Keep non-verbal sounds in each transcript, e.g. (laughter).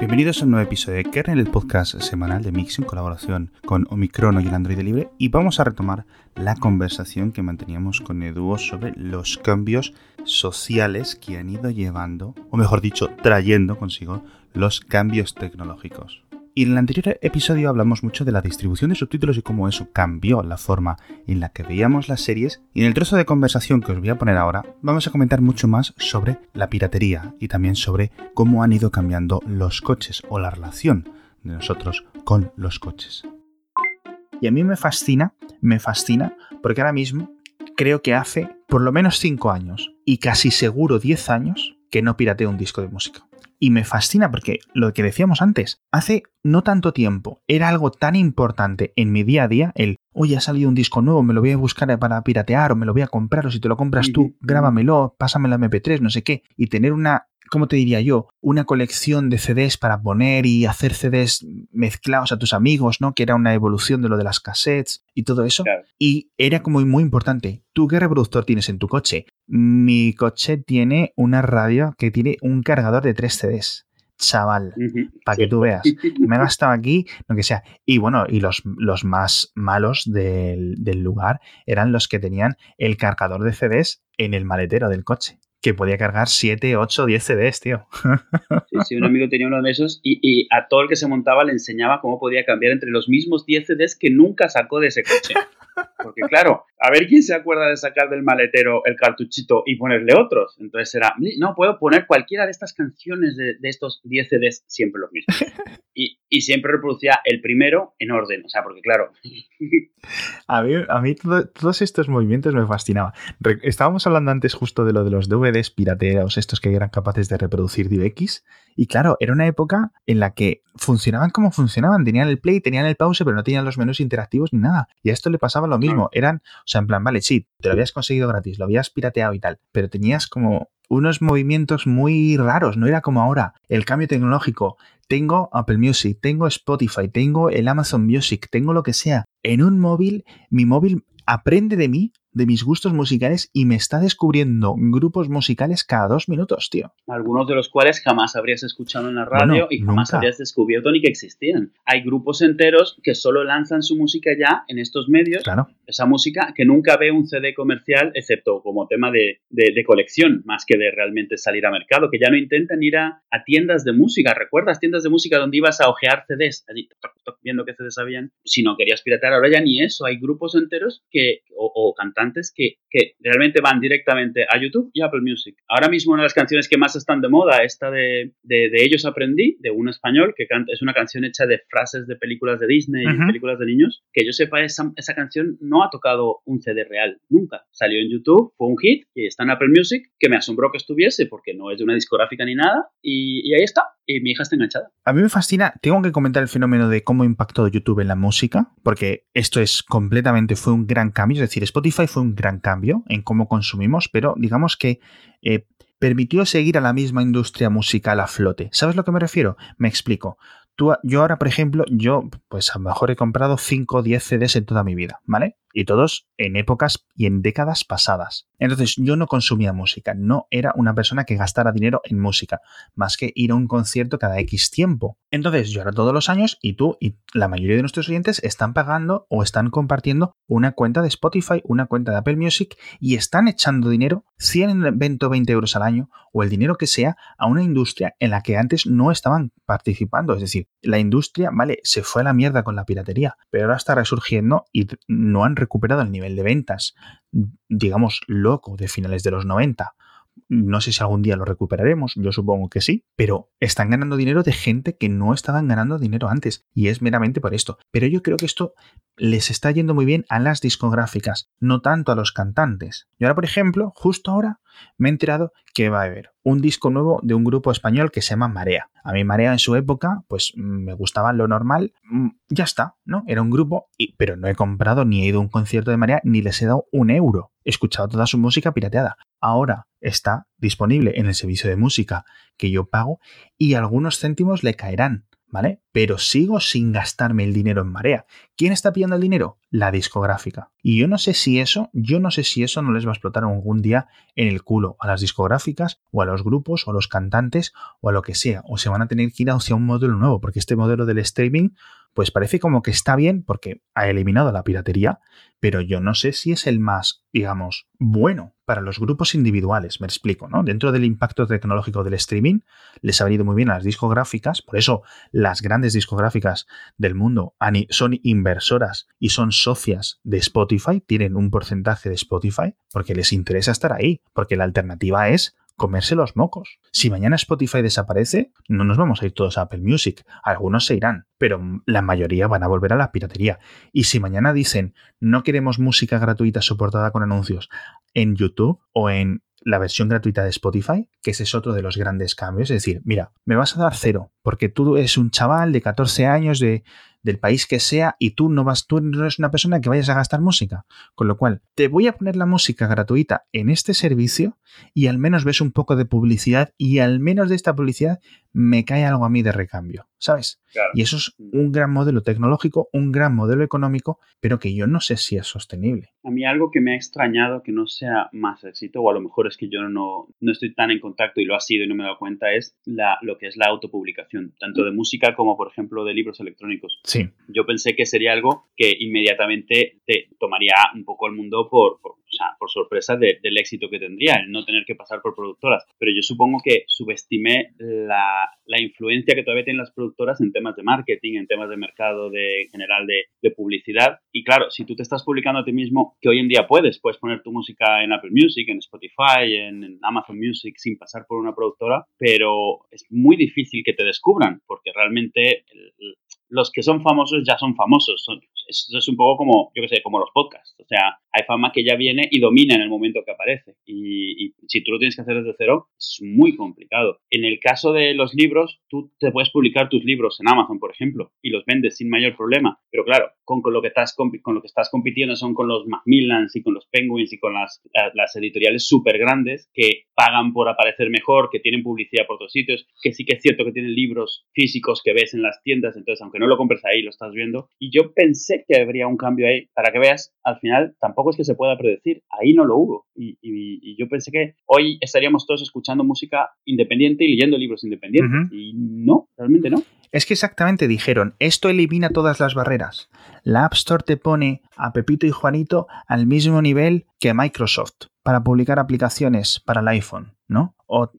Bienvenidos a un nuevo episodio de Kernel, el podcast semanal de Mix en colaboración con Omicron y el Android Libre y vamos a retomar la conversación que manteníamos con Edu sobre los cambios sociales que han ido llevando, o mejor dicho, trayendo consigo los cambios tecnológicos. Y en el anterior episodio hablamos mucho de la distribución de subtítulos y cómo eso cambió la forma en la que veíamos las series. Y en el trozo de conversación que os voy a poner ahora, vamos a comentar mucho más sobre la piratería y también sobre cómo han ido cambiando los coches o la relación de nosotros con los coches. Y a mí me fascina, me fascina, porque ahora mismo creo que hace por lo menos 5 años y casi seguro 10 años que no pirateo un disco de música. Y me fascina porque lo que decíamos antes, hace no tanto tiempo era algo tan importante en mi día a día, el, oye, ha salido un disco nuevo, me lo voy a buscar para piratear o me lo voy a comprar o si te lo compras tú, grábamelo, pásamelo a MP3, no sé qué, y tener una ¿cómo te diría yo? Una colección de CDs para poner y hacer CDs mezclados a tus amigos, ¿no? Que era una evolución de lo de las cassettes y todo eso. Y era como muy importante. ¿Tú qué reproductor tienes en tu coche? Mi coche tiene una radio que tiene un cargador de tres CDs chaval, para que tú veas. (laughs) Me he gastado aquí lo que sea. Y bueno, y los, los más malos del, del, lugar eran los que tenían el cargador de CDs en el maletero del coche que podía cargar 7, 8, 10 CDs, tío. Sí, sí, un amigo tenía uno de esos y, y, a todo el que se montaba le enseñaba cómo podía cambiar entre los mismos 10 CDs que nunca sacó de ese coche. Porque claro, a ver quién se acuerda de sacar del maletero el cartuchito y ponerle otros. Entonces era, no, puedo poner cualquiera de estas canciones de, de estos 10 CDs, siempre los mismos. (laughs) Y, y, siempre reproducía el primero en orden, o sea, porque claro. (laughs) A mí, a mí todo, todos estos movimientos me fascinaban. Estábamos hablando antes justo de lo de los DVDs pirateados, estos que eran capaces de reproducir DivX. Y claro, era una época en la que funcionaban como funcionaban. Tenían el play, tenían el pause, pero no tenían los menús interactivos ni nada. Y a esto le pasaba lo mismo. Eran, o sea, en plan, vale, sí, te lo habías conseguido gratis, lo habías pirateado y tal, pero tenías como unos movimientos muy raros, no era como ahora, el cambio tecnológico, tengo Apple Music, tengo Spotify, tengo el Amazon Music, tengo lo que sea. En un móvil, mi móvil aprende de mí de mis gustos musicales y me está descubriendo grupos musicales cada dos minutos, tío. Algunos de los cuales jamás habrías escuchado en la radio bueno, y jamás nunca. habrías descubierto ni que existían. Hay grupos enteros que solo lanzan su música ya en estos medios. Claro. Esa música que nunca ve un CD comercial, excepto como tema de, de, de colección, más que de realmente salir a mercado, que ya no intentan ir a, a, tiendas de música. ¿Recuerdas tiendas de música donde ibas a ojear CDs? Allí, toc, toc, viendo qué CDs habían. Si no querías piratear, ahora ya ni eso. Hay grupos enteros que, o, o cantantes que, que, realmente van directamente a YouTube y Apple Music. Ahora mismo una de las canciones que más están de moda, esta de, de, de Ellos Aprendí, de un español, que canta, es una canción hecha de frases de películas de Disney uh -huh. y películas de niños. Que yo sepa, esa, esa canción no ha tocado un CD real, nunca. Salió en YouTube, fue un hit y está en Apple Music, que me asombró que estuviese porque no es de una discográfica ni nada. Y, y ahí está, mi hija está enganchada. A mí me fascina, tengo que comentar el fenómeno de cómo impactó YouTube en la música, porque esto es completamente, fue un gran cambio, es decir, Spotify fue un gran cambio en cómo consumimos, pero digamos que eh, permitió seguir a la misma industria musical a flote. ¿Sabes a lo que me refiero? Me explico. Tú, yo ahora, por ejemplo, yo pues a lo mejor he comprado 5 o 10 CDs en toda mi vida, ¿vale? Y todos en épocas y en décadas pasadas. Entonces yo no consumía música, no era una persona que gastara dinero en música, más que ir a un concierto cada X tiempo. Entonces yo ahora todos los años y tú y la mayoría de nuestros oyentes están pagando o están compartiendo una cuenta de Spotify, una cuenta de Apple Music y están echando dinero, 100, 20 o 20 euros al año o el dinero que sea, a una industria en la que antes no estaban participando. Es decir, la industria, vale, se fue a la mierda con la piratería, pero ahora está resurgiendo y no han recuperado el nivel de ventas, digamos, loco de finales de los 90. No sé si algún día lo recuperaremos, yo supongo que sí, pero están ganando dinero de gente que no estaban ganando dinero antes, y es meramente por esto. Pero yo creo que esto les está yendo muy bien a las discográficas, no tanto a los cantantes. Y ahora, por ejemplo, justo ahora me he enterado que va a haber un disco nuevo de un grupo español que se llama Marea. A mí Marea en su época, pues me gustaba lo normal, ya está, ¿no? Era un grupo, y, pero no he comprado ni he ido a un concierto de Marea ni les he dado un euro. He escuchado toda su música pirateada. Ahora está disponible en el servicio de música que yo pago y algunos céntimos le caerán. ¿vale? Pero sigo sin gastarme el dinero en marea. ¿Quién está pidiendo el dinero? La discográfica. Y yo no sé si eso, yo no sé si eso no les va a explotar algún día en el culo a las discográficas o a los grupos o a los cantantes o a lo que sea. O se van a tener que ir hacia un modelo nuevo, porque este modelo del streaming pues parece como que está bien porque ha eliminado la piratería, pero yo no sé si es el más, digamos, bueno para los grupos individuales, me explico, ¿no? Dentro del impacto tecnológico del streaming, les ha venido muy bien a las discográficas, por eso las grandes discográficas del mundo son inversoras y son socias de Spotify, tienen un porcentaje de Spotify, porque les interesa estar ahí, porque la alternativa es comerse los mocos. Si mañana Spotify desaparece, no nos vamos a ir todos a Apple Music. Algunos se irán, pero la mayoría van a volver a la piratería. Y si mañana dicen no queremos música gratuita soportada con anuncios en YouTube o en la versión gratuita de Spotify, que ese es otro de los grandes cambios. Es decir, mira, me vas a dar cero, porque tú eres un chaval de 14 años de, del país que sea y tú no vas, tú no eres una persona que vayas a gastar música. Con lo cual, te voy a poner la música gratuita en este servicio y al menos ves un poco de publicidad y al menos de esta publicidad me cae algo a mí de recambio, ¿sabes? Y eso es un gran modelo tecnológico, un gran modelo económico, pero que yo no sé si es sostenible. A mí algo que me ha extrañado que no sea más éxito, o a lo mejor es que yo no, no estoy tan en contacto y lo ha sido y no me he dado cuenta, es la, lo que es la autopublicación, tanto de música como, por ejemplo, de libros electrónicos. Sí. Yo pensé que sería algo que inmediatamente te tomaría un poco el mundo por, por, por sorpresa del éxito que tendría, el no tener que pasar por productoras. Pero yo supongo que subestimé la la, influencia que todavía tienen las productoras en temas de marketing, en temas de mercado de general de, publicidad. Y claro, si tú te estás publicando a ti mismo, que hoy en día puedes, puedes poner tu música en Apple Music, en Spotify, en, Amazon Music sin pasar por una productora, pero es muy difícil que te descubran, porque realmente los que son famosos ya son famosos. Son, eso es un poco como, yo qué sé, como los podcasts. O sea, hay fama que ya viene y domina en el momento que aparece. Y, si tú lo tienes que hacer desde cero, es muy complicado. En el caso de los libros, tú te puedes publicar tus libros en Amazon, por ejemplo, y los vendes sin mayor problema. Pero claro, con, con lo, que estás, con, lo que estás compitiendo son con los Macmillans y con los Penguins y con las, las editoriales súper grandes que pagan por aparecer mejor, que tienen publicidad por otros sitios, que sí que es cierto que tienen libros físicos que ves en las tiendas, entonces aunque no lo compres ahí, lo estás viendo. Y yo pensé que habría un cambio ahí, para que veas, al final tampoco es que se pueda predecir, ahí no lo hubo. Y, yo pensé que hoy estaríamos todos escuchando música independiente y leyendo libros independientes. Y no, realmente no. Es que exactamente dijeron, esto elimina todas las barreras. La App Store te pone a Pepito y Juanito al mismo nivel que Microsoft para publicar aplicaciones para el iPhone, ¿no? O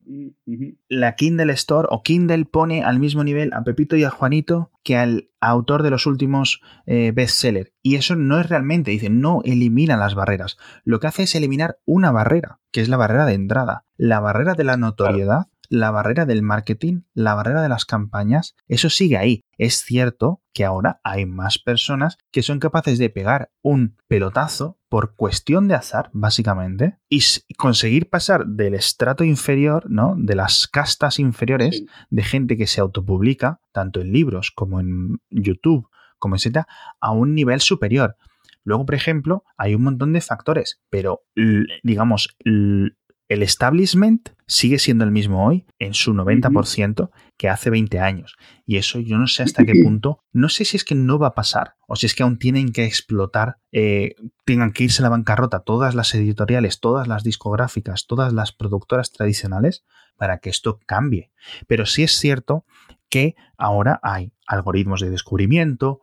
la Kindle Store o Kindle pone al mismo nivel a Pepito y a Juanito que al autor de los últimos eh, bestsellers. Y eso no es realmente, dicen, no elimina las barreras. Lo que hace es eliminar una barrera, que es la barrera de entrada. La barrera de la notoriedad la barrera del marketing, la barrera de las campañas, eso sigue ahí. Es cierto que ahora hay más personas que son capaces de pegar un pelotazo por cuestión de azar, básicamente, y conseguir pasar del estrato inferior, ¿no? De las castas inferiores de gente que se autopublica, tanto en libros como en YouTube, como etcétera, a un nivel superior. Luego, por ejemplo, hay un montón de factores, pero digamos, el establishment sigue siendo el mismo hoy en su 90% que hace 20 años. Y eso yo no sé hasta qué punto, no sé si es que no va a pasar o si es que aún tienen que explotar, eh, tengan que irse a la bancarrota todas las editoriales, todas las discográficas, todas las productoras tradicionales para que esto cambie. Pero sí es cierto que ahora hay algoritmos de descubrimiento,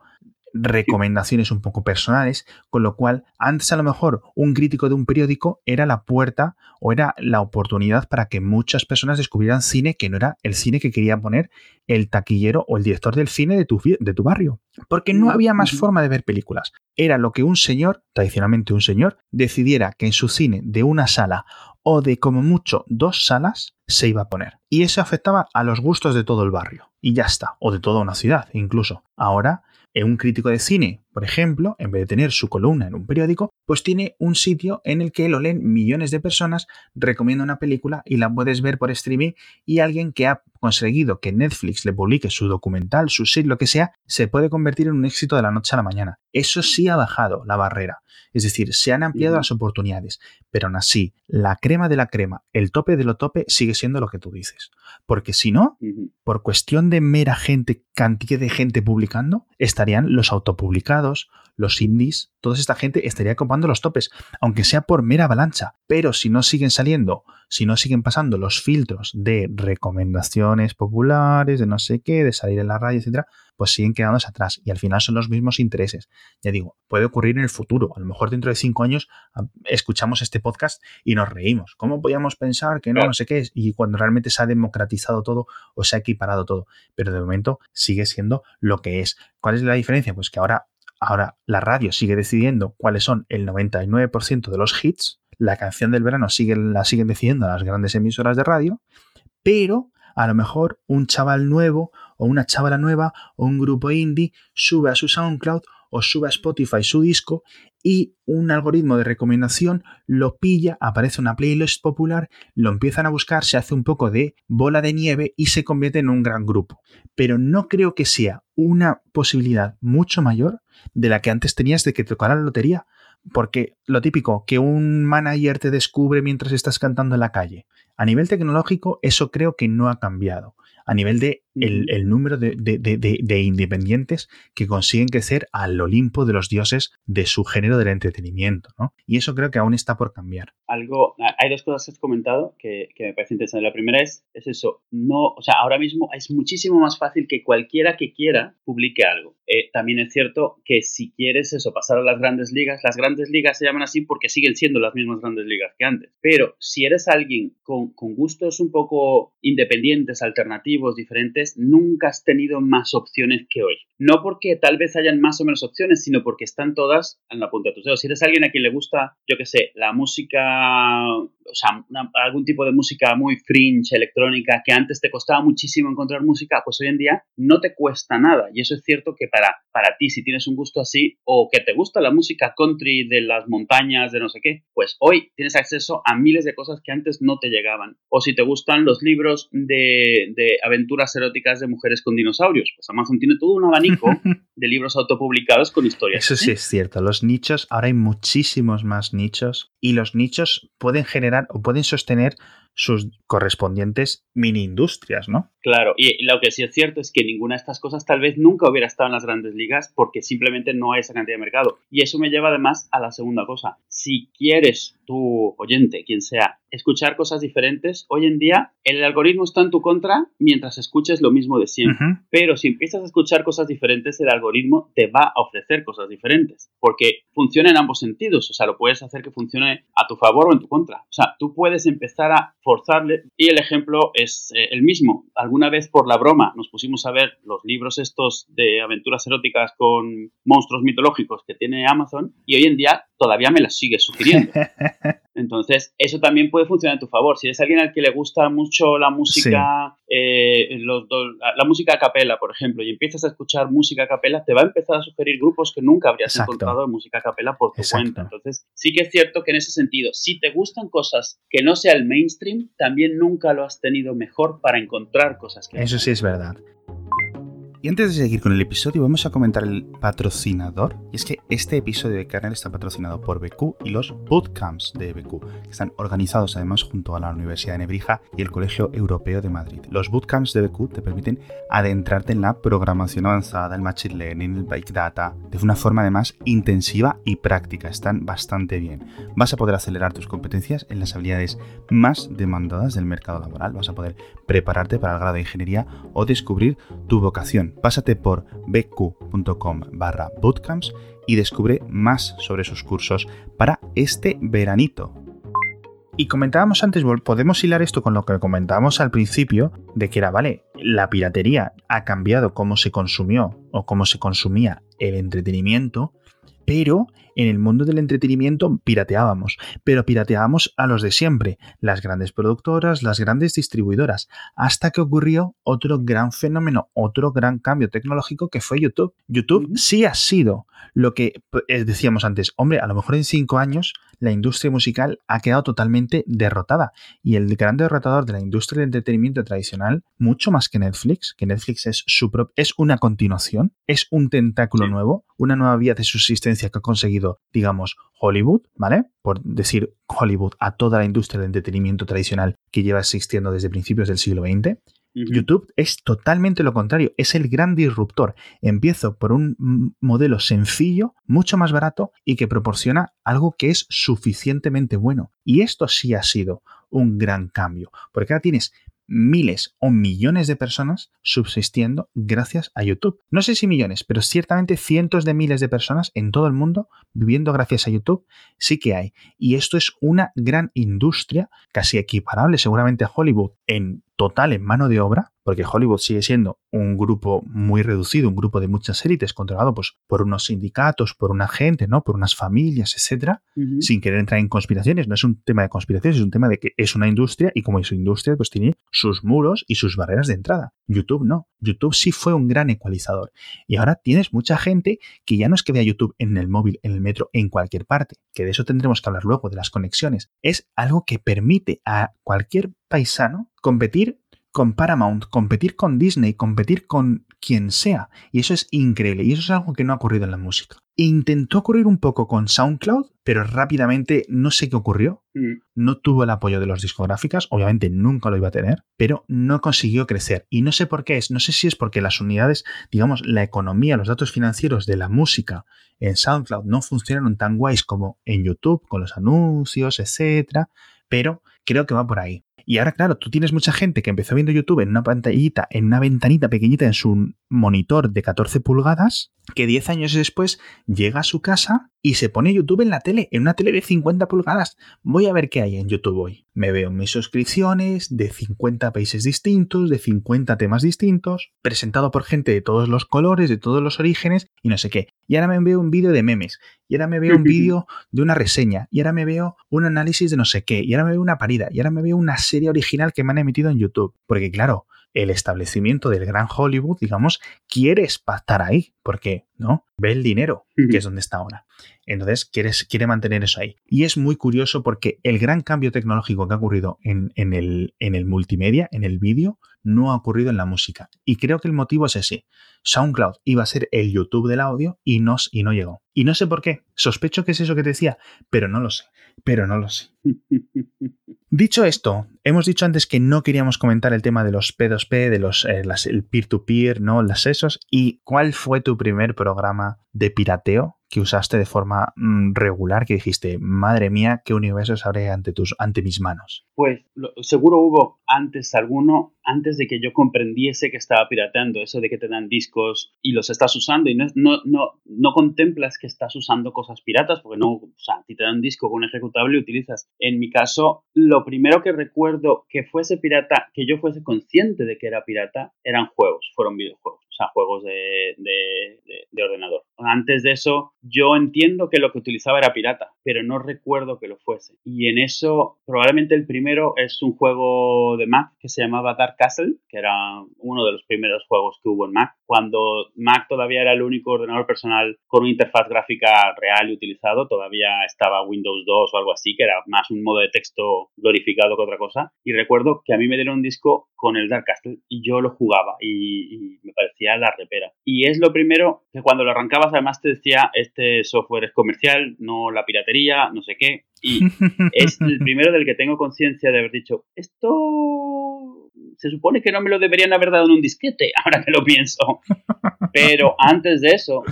recomendaciones un poco personales, con lo cual antes a lo mejor un crítico de un periódico era la puerta o era la oportunidad para que muchas personas descubrieran cine que no era el cine que quería poner el taquillero o el director del cine de tu, de tu barrio, porque no había más forma de ver películas. Era lo que un señor, tradicionalmente un señor, decidiera que en su cine de una sala o de como mucho dos salas se iba a poner. Y eso afectaba a los gustos de todo el barrio. Y ya está, o de toda una ciudad incluso. Ahora un crítico de cine por ejemplo, en vez de tener su columna en un periódico, pues tiene un sitio en el que lo leen millones de personas, recomienda una película y la puedes ver por streaming y alguien que ha conseguido que Netflix le publique su documental, su serie, lo que sea, se puede convertir en un éxito de la noche a la mañana. Eso sí ha bajado la barrera. Es decir, se han ampliado las oportunidades, pero aún así, la crema de la crema, el tope de lo tope sigue siendo lo que tú dices. Porque si no, por cuestión de mera gente, cantidad de gente publicando, estarían los autopublicados, los indies, toda esta gente estaría copando los topes, aunque sea por mera avalancha. Pero si no siguen saliendo, si no siguen pasando los filtros de recomendaciones populares, de no sé qué, de salir en la radio, etcétera, pues siguen quedándose atrás y al final son los mismos intereses. Ya digo, puede ocurrir en el futuro. A lo mejor dentro de cinco años ah, escuchamos este podcast y nos reímos. ¿Cómo podíamos pensar que no, no sé qué es? Y cuando realmente se ha democratizado todo o se ha equiparado todo. Pero de momento sigue siendo lo que es. ¿Cuál es la diferencia? Pues que ahora Ahora, la radio sigue decidiendo cuáles son el 99% de los hits, la canción del verano sigue, la siguen decidiendo las grandes emisoras de radio, pero a lo mejor un chaval nuevo o una chavala nueva o un grupo indie sube a su SoundCloud o sube a Spotify su disco y un algoritmo de recomendación lo pilla, aparece una playlist popular, lo empiezan a buscar, se hace un poco de bola de nieve y se convierte en un gran grupo. Pero no creo que sea una posibilidad mucho mayor de la que antes tenías de que tocara la lotería. Porque lo típico, que un manager te descubre mientras estás cantando en la calle. A nivel tecnológico, eso creo que no ha cambiado a nivel de el, número de, independientes que consiguen crecer al Olimpo de los dioses de su género del entretenimiento, ¿no? Y eso creo que aún está por cambiar. Algo, hay dos cosas que has comentado que, me parece interesante. La primera es, es eso, no, o sea, ahora mismo es muchísimo más fácil que cualquiera que quiera publique algo. Eh, también es cierto que si quieres eso, pasar a las grandes ligas, las grandes ligas se llaman así porque siguen siendo las mismas grandes ligas que antes. Pero si eres alguien con, con gustos un poco independientes, alternativos, diferentes, nunca has tenido más opciones que hoy. No porque tal vez hayan más o menos opciones, sino porque están todas en la punta de tus dedos. Si eres alguien a quien le gusta, yo qué sé, la música, o sea, algún tipo de música muy fringe, electrónica, que antes te costaba muchísimo encontrar música, pues hoy en día no te cuesta nada. Y eso es cierto que para, para ti, si tienes un gusto así, o que te gusta la música country de las montañas, de no sé qué, pues hoy tienes acceso a miles de cosas que antes no te llegaban. O si te gustan los libros de, de aventuras eróticas de mujeres con dinosaurios, pues Amazon tiene todo un abanico (laughs) de libros autopublicados con historias. Eso sí es cierto, los nichos, ahora hay muchísimos más nichos y los nichos pueden generar o pueden sostener sus correspondientes mini industrias, ¿no? Claro, y lo que sí es cierto es que ninguna de estas cosas tal vez nunca hubiera estado en las grandes ligas porque simplemente no hay esa cantidad de mercado. Y eso me lleva además a la segunda cosa. Si quieres tu oyente, quien sea, escuchar cosas diferentes, hoy en día el algoritmo está en tu contra mientras escuches lo mismo de siempre. Pero si empiezas a escuchar cosas diferentes, el algoritmo te va a ofrecer cosas diferentes porque funciona en ambos sentidos. O sea, lo puedes hacer que funcione a tu favor o en tu contra. O sea, tú puedes empezar a forzarle y el ejemplo es eh, el mismo. Alguna vez por la broma nos pusimos a ver los libros estos de aventuras eróticas con monstruos mitológicos que tiene Amazon y hoy en día todavía me las sigue sugiriendo. (laughs) Entonces, eso también puede funcionar a tu favor. Si eres alguien al que le gusta mucho la música, eh, la, música a capela, por ejemplo, y empiezas a escuchar música a capela, te va a empezar a sugerir grupos que nunca habrías encontrado de música a capela por tu cuenta. Entonces, sí que es cierto que en ese sentido, si te gustan cosas que no sea el mainstream, también nunca lo has tenido mejor para encontrar cosas que... Eso sí es verdad. Y antes de seguir con el episodio, vamos a comentar el patrocinador. Y es que este episodio de Kernel está patrocinado por BQ y los bootcamps de BQ, que están organizados además junto a la Universidad de Nebrija y el Colegio Europeo de Madrid. Los bootcamps de BQ te permiten adentrarte en la programación avanzada, el machine learning, el big data, de una forma además intensiva y práctica. Están bastante bien. Vas a poder acelerar tus competencias en las habilidades más demandadas del mercado laboral. Vas a poder prepararte para el grado de ingeniería o descubrir tu vocación Pásate por bq.com barra bootcamps y descubre más sobre esos cursos para este veranito. Y comentábamos antes, podemos hilar esto con lo que comentábamos al principio, de que era, vale, la piratería ha cambiado cómo se consumió o cómo se consumía el entretenimiento, pero en el mundo del entretenimiento pirateábamos, pero pirateábamos a los de siempre, las grandes productoras, las grandes distribuidoras, hasta que ocurrió otro gran fenómeno, otro gran cambio tecnológico que fue YouTube. YouTube sí ha sido lo que eh, decíamos antes, hombre, a lo mejor en cinco años la industria musical ha quedado totalmente derrotada y el gran derrotador de la industria del entretenimiento tradicional, mucho más que Netflix, que Netflix es, su es una continuación, es un tentáculo nuevo, una nueva vía de subsistencia que ha conseguido, digamos, Hollywood, ¿vale? Por decir Hollywood a toda la industria del entretenimiento tradicional que lleva existiendo desde principios del siglo XX. YouTube es totalmente lo contrario, es el gran disruptor. Empiezo por un modelo sencillo, mucho más barato y que proporciona algo que es suficientemente bueno. Y esto sí ha sido un gran cambio, porque ahora tienes miles o millones de personas subsistiendo gracias a YouTube. No sé si millones, pero ciertamente cientos de miles de personas en todo el mundo viviendo gracias a YouTube sí que hay. Y esto es una gran industria, casi equiparable seguramente a Hollywood en total en mano de obra, porque Hollywood sigue siendo un grupo muy reducido, un grupo de muchas élites controlado pues, por unos sindicatos, por una gente, ¿no? por unas familias, etcétera, sin querer entrar en conspiraciones. No es un tema de conspiraciones, es un tema de que es una industria y como es una industria, pues tiene sus muros y sus barreras de entrada. YouTube no. YouTube sí fue un gran ecualizador. Y ahora tienes mucha gente que ya no es que vea YouTube en el móvil, en el metro, en cualquier parte, que de eso tendremos que hablar luego, de las conexiones. Es algo que permite a cualquier paisano competir con Paramount, competir con Disney, competir con quien sea. Y eso es increíble. Y eso es algo que no ha ocurrido en la música. Intentó ocurrir un poco con SoundCloud, pero rápidamente no sé qué ocurrió. Mm. No tuvo el apoyo de los discográficas, obviamente nunca lo iba a tener, pero no consiguió crecer. Y no sé por qué es, no sé si es porque las unidades, digamos, la economía, los datos financieros de la música en SoundCloud no funcionaron tan guays como en YouTube, con los anuncios, etcétera, pero creo que va por ahí. Y ahora, claro, tú tienes mucha gente que empezó viendo YouTube en una pantallita, en una ventanita pequeñita en su monitor de 14 pulgadas, que 10 años después llega a su casa y se pone YouTube en la tele, en una tele de 50 pulgadas. Voy a ver qué hay en YouTube hoy. Me veo mis suscripciones de 50 países distintos, de 50 temas distintos, presentado por gente de todos los colores, de todos los orígenes y no sé qué. Y ahora me veo un vídeo de memes, y ahora me veo un vídeo de una reseña, y ahora me veo un análisis de no sé qué, y ahora me veo una parida, y ahora me veo una serie original que me han emitido en YouTube. Porque claro, el establecimiento del gran Hollywood, digamos, quiere estar ahí, porque, ¿no? Ve el dinero, que es donde está ahora. Entonces, quiere, quiere mantener eso ahí. Y es muy curioso porque el gran cambio tecnológico que ha ocurrido en, el, en el multimedia, en el vídeo, no ha ocurrido en la música. Y creo que el motivo es ese. SoundCloud iba a ser el YouTube del audio y no, y no llegó. Y no sé por qué. Sospecho que es eso que te decía, pero no lo sé. Pero no lo sé. (laughs) Dicho esto, hemos dicho antes que no queríamos comentar el tema de los P2P, de los eh, el peer-to-peer, ¿no? Las esos. ¿Y cuál fue tu primer programa de pirateo que usaste de forma mm, regular que dijiste, madre mía, qué universo abre ante, tus, ante mis manos? Pues seguro hubo antes alguno, antes de que yo comprendiese que estaba pirateando, eso de que te dan discos y los estás usando y no, no, no, no contemplas que estás usando cosas piratas, porque no, o sea, si te dan un disco con un ejecutable y utilizas. En mi caso, lo primero que recuerdo que fuese pirata, que yo fuese consciente de que era pirata, eran juegos, fueron videojuegos o sea, juegos de, de, ordenador. Antes de eso, yo entiendo que lo que utilizaba era pirata, pero no recuerdo que lo fuese. Y en eso, probablemente el primero es un juego de Mac que se llamaba Dark Castle, que era uno de los primeros juegos que hubo en Mac, cuando Mac todavía era el único ordenador personal con una interfaz gráfica real y utilizado, todavía estaba Windows 2 o algo así, que era más un modo de texto glorificado que otra cosa. Y recuerdo que a mí me dieron un disco con el Dark Castle y yo lo jugaba y me parecía la repera. Y es lo primero que cuando lo arrancabas además te decía, este software es comercial, no la piratería, no sé qué. Y (laughs) es el primero del que tengo conciencia de haber dicho, esto se supone que no me lo deberían haber dado en un disquete, (laughs) ahora que lo pienso. Pero antes de eso,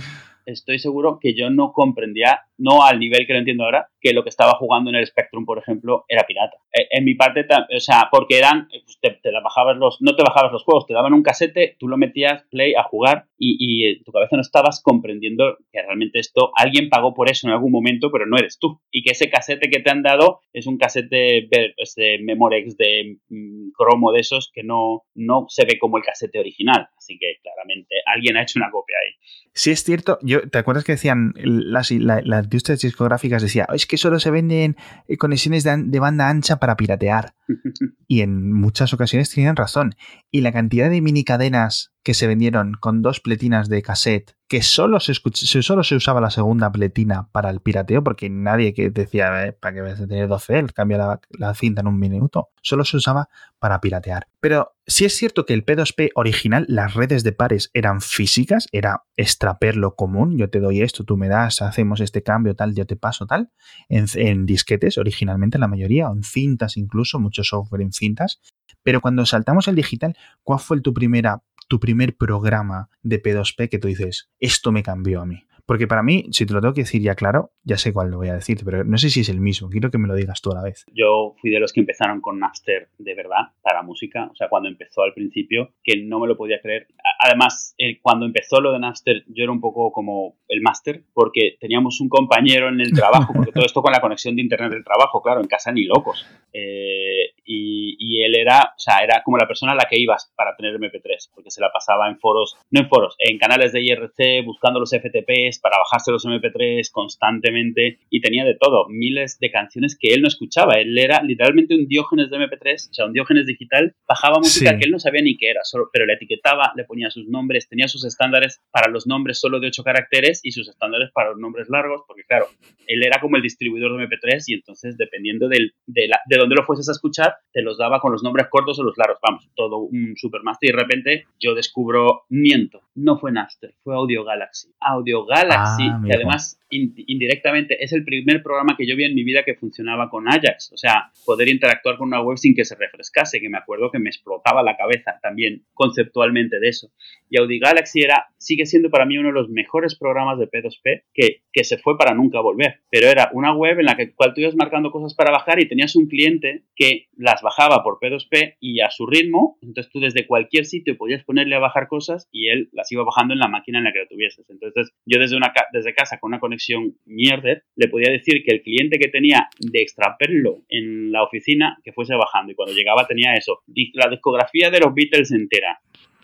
estoy seguro que yo no comprendía, no al nivel que lo entiendo ahora, que lo que estaba jugando en el Spectrum, por ejemplo, era pirata. Eh, en mi parte, o sea, porque eran, pues, te, te bajabas los, no te bajabas los juegos, te daban un casete, tú lo metías play a jugar y, y tu cabeza no estabas comprendiendo que realmente esto, alguien pagó por eso en algún momento, pero no eres tú. Y que ese casete que te han dado es un casete de Memorex de mm, cromo de esos que no, no se ve como el casete original. Así que claramente alguien ha hecho una copia ahí. Sí, es cierto. ¿Te acuerdas que decían las, las industrias discográficas? Decía, es solo se venden eh, conexiones de, banda ancha para piratear. (laughs) y en muchas ocasiones tenían razón. Y la cantidad de mini cadenas que se vendieron con dos pletinas de cassette, que solo se, solo se usaba la segunda pletina para el pirateo, porque nadie que decía, eh, ¿para qué vas a tener 12? Cambia la, la, cinta en un minuto. Solo se usaba para piratear. Pero si es cierto que el P2P original, las redes de pares eran físicas, era extraperlo común, yo te doy esto, tú me das, hacemos este cambio, tal, yo te paso, tal, en, en disquetes originalmente la mayoría, o en cintas incluso, mucho software en cintas. Pero cuando saltamos al digital, ¿cuál fue tu primera tu primer programa de P2P que tú dices, esto me cambió a mí? Porque para mí, si te lo tengo que decir ya claro, ya sé cuál lo voy a decir, pero no sé si es el mismo. Quiero que me lo digas tú a la vez. Yo fui de los que empezaron con Napster de verdad para música. O sea, cuando empezó al principio, que no me lo podía creer. Además, cuando empezó lo de Napster, yo era un poco como el máster, porque teníamos un compañero en el (laughs) trabajo, porque todo esto con la conexión de internet del trabajo, claro, en casa ni locos. Eh, y, y, él era, o sea, era como la persona a la que ibas para tener MP3, porque se la pasaba en foros, no en foros, en canales de IRC, buscando los FTPs para bajarse los MP3 constantemente y tenía de todo, miles de canciones que él no escuchaba. Él era literalmente un diógenes de MP3, o sea, un diógenes digital, bajaba música que él no sabía ni qué era, solo, pero le etiquetaba, le ponía sus nombres, tenía sus estándares para los nombres solo de 8 caracteres y sus estándares para los nombres largos, porque claro, él era como el distribuidor de MP3 y entonces dependiendo del, de, la, de dónde lo fueses a escuchar, te los daba con los nombres cortos o los largos, vamos, todo un supermaster y de repente yo descubro, miento, no fue Napster, fue Audio Galaxy. Audio Galaxy ah, que además indirectamente es el primer programa que yo vi en mi vida que funcionaba con Ajax, o sea, poder interactuar con una web sin que se refrescase, que me acuerdo que me explotaba la cabeza también conceptualmente de eso. Y Audi Galaxy era, sigue siendo para mí uno de los mejores programas de P2P que, que se fue para nunca volver, pero era una web en la que cual tú ibas marcando cosas para bajar y tenías un cliente que las bajaba por P2P y a su ritmo, entonces tú desde cualquier sitio podías ponerle a bajar cosas y él iba bajando en la máquina en la que lo tuvieses. Entonces yo desde, una, desde casa con una conexión mierder, le podía decir que el cliente que tenía de extraperlo en la oficina que fuese bajando y cuando llegaba tenía eso, la discografía de los Beatles entera,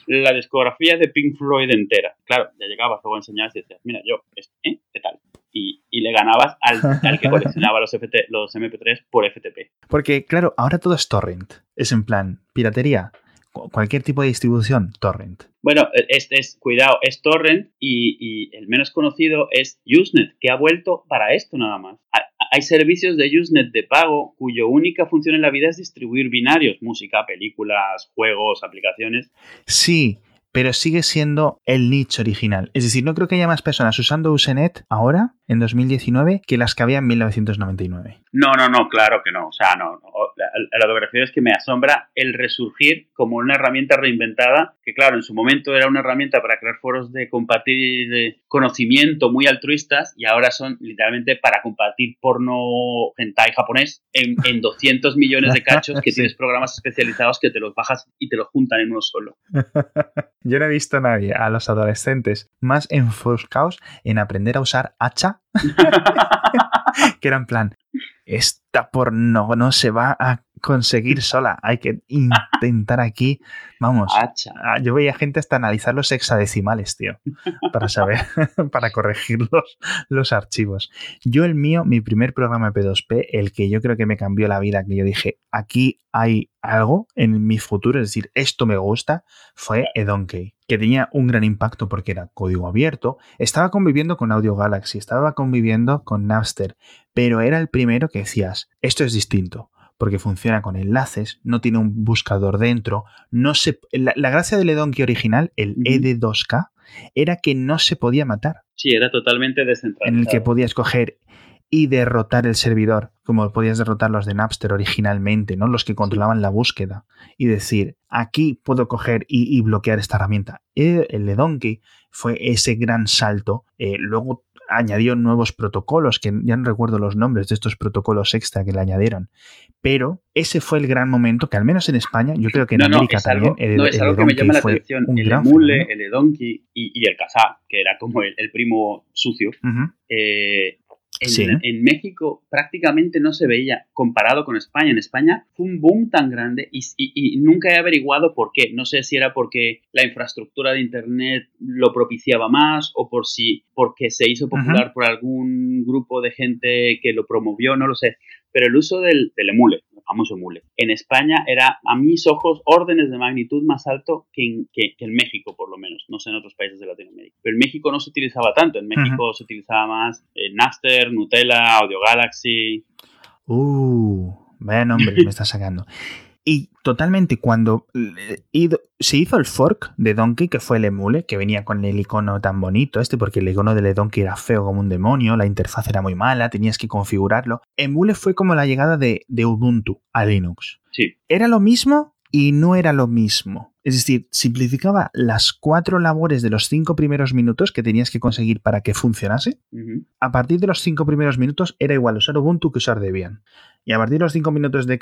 la discografía de Pink Floyd entera. Claro, ya llegabas luego a enseñar y decías, mira, yo, ¿eh? ¿qué tal? Y, y, le ganabas al, que coleccionaba los MP3 por FTP. Porque, claro, ahora todo es torrent. Es en plan, piratería cualquier tipo de distribución, torrent. Bueno, es, es cuidado, es torrent y, el menos conocido es Usenet, que ha vuelto para esto nada más. Hay servicios de Usenet de pago cuyo única función en la vida es distribuir binarios, música, películas, juegos, aplicaciones. Sí, pero sigue siendo el nicho original. Es decir, no creo que haya más personas usando Usenet ahora, en 2019, que las que había en 1999. No, no, no, claro que no. O sea, no. lo que refiero es que me asombra el resurgir como una herramienta reinventada, que claro, en su momento era una herramienta para crear foros de compartir conocimiento muy altruistas y ahora son literalmente para compartir porno hentai japonés en, en 200 millones de cachos que (laughs) tienes programas especializados que te los bajas y te los juntan en uno solo. (laughs) Yo no he visto a nadie, a los adolescentes, más enfoscados en aprender a usar hacha, (laughs) que era en plan, esta porno no se va a conseguir sola. Hay que intentar aquí, vamos. Ah, yo veía gente hasta analizar los hexadecimales, tío, para saber, (laughs) para corregir los, los, archivos. Yo el mío, mi primer programa P2P, el que yo creo que me cambió la vida, que yo dije, aquí hay algo en mi futuro, es decir, esto me gusta, fue Edonkey que tenía un gran impacto porque era código abierto, estaba conviviendo con Audio Galaxy, estaba conviviendo con Napster, pero era el primero que decías, esto es distinto, porque funciona con enlaces, no tiene un buscador dentro, no se, la, gracia del Edonkey original, el ED2K, era que no se podía matar. Sí, era totalmente descentralizado. En el que podías coger y derrotar el servidor, como podías derrotar los de Napster originalmente, ¿no? Los que controlaban la búsqueda. Y decir, aquí puedo coger y, bloquear esta herramienta. El de Donkey fue ese gran salto. Eh, luego añadió nuevos protocolos, que ya no recuerdo los nombres de estos protocolos extra que le añadieron, pero ese fue el gran momento que al menos en España, yo creo que en América también, el, no, es algo que me llama la atención, el Emule, el Edonki y, y, el Kazaa, que era como el, primo sucio, eh, en, México prácticamente no se veía comparado con España. En España fue un boom tan grande y, nunca he averiguado por qué. No sé si era porque la infraestructura de Internet lo propiciaba más o por si porque se hizo popular por algún grupo de gente que lo promovió, no lo sé. Pero el uso del, del emule, famoso emule. En España era, a mis ojos, órdenes de magnitud más alto que en, que, en México, por lo menos. No sé en otros países de Latinoamérica. Pero en México no se utilizaba tanto. En México se utilizaba más eh, Napster, Nutella, Audio Galaxy. Uh, vaya nombre me está sacando. (laughs) Y totalmente cuando se hizo el fork de Donkey, que fue el emule, que venía con el icono tan bonito este, porque el icono de Donkey era feo como un demonio, la interfaz era muy mala, tenías que configurarlo. Emule fue como la llegada de, de Ubuntu a Linux. Sí. Era lo mismo y no era lo mismo. Es decir, simplificaba las cuatro labores de los cinco primeros minutos que tenías que conseguir para que funcionase. A partir de los cinco primeros minutos era igual usar Ubuntu que usar Debian. Y a partir de los cinco minutos de,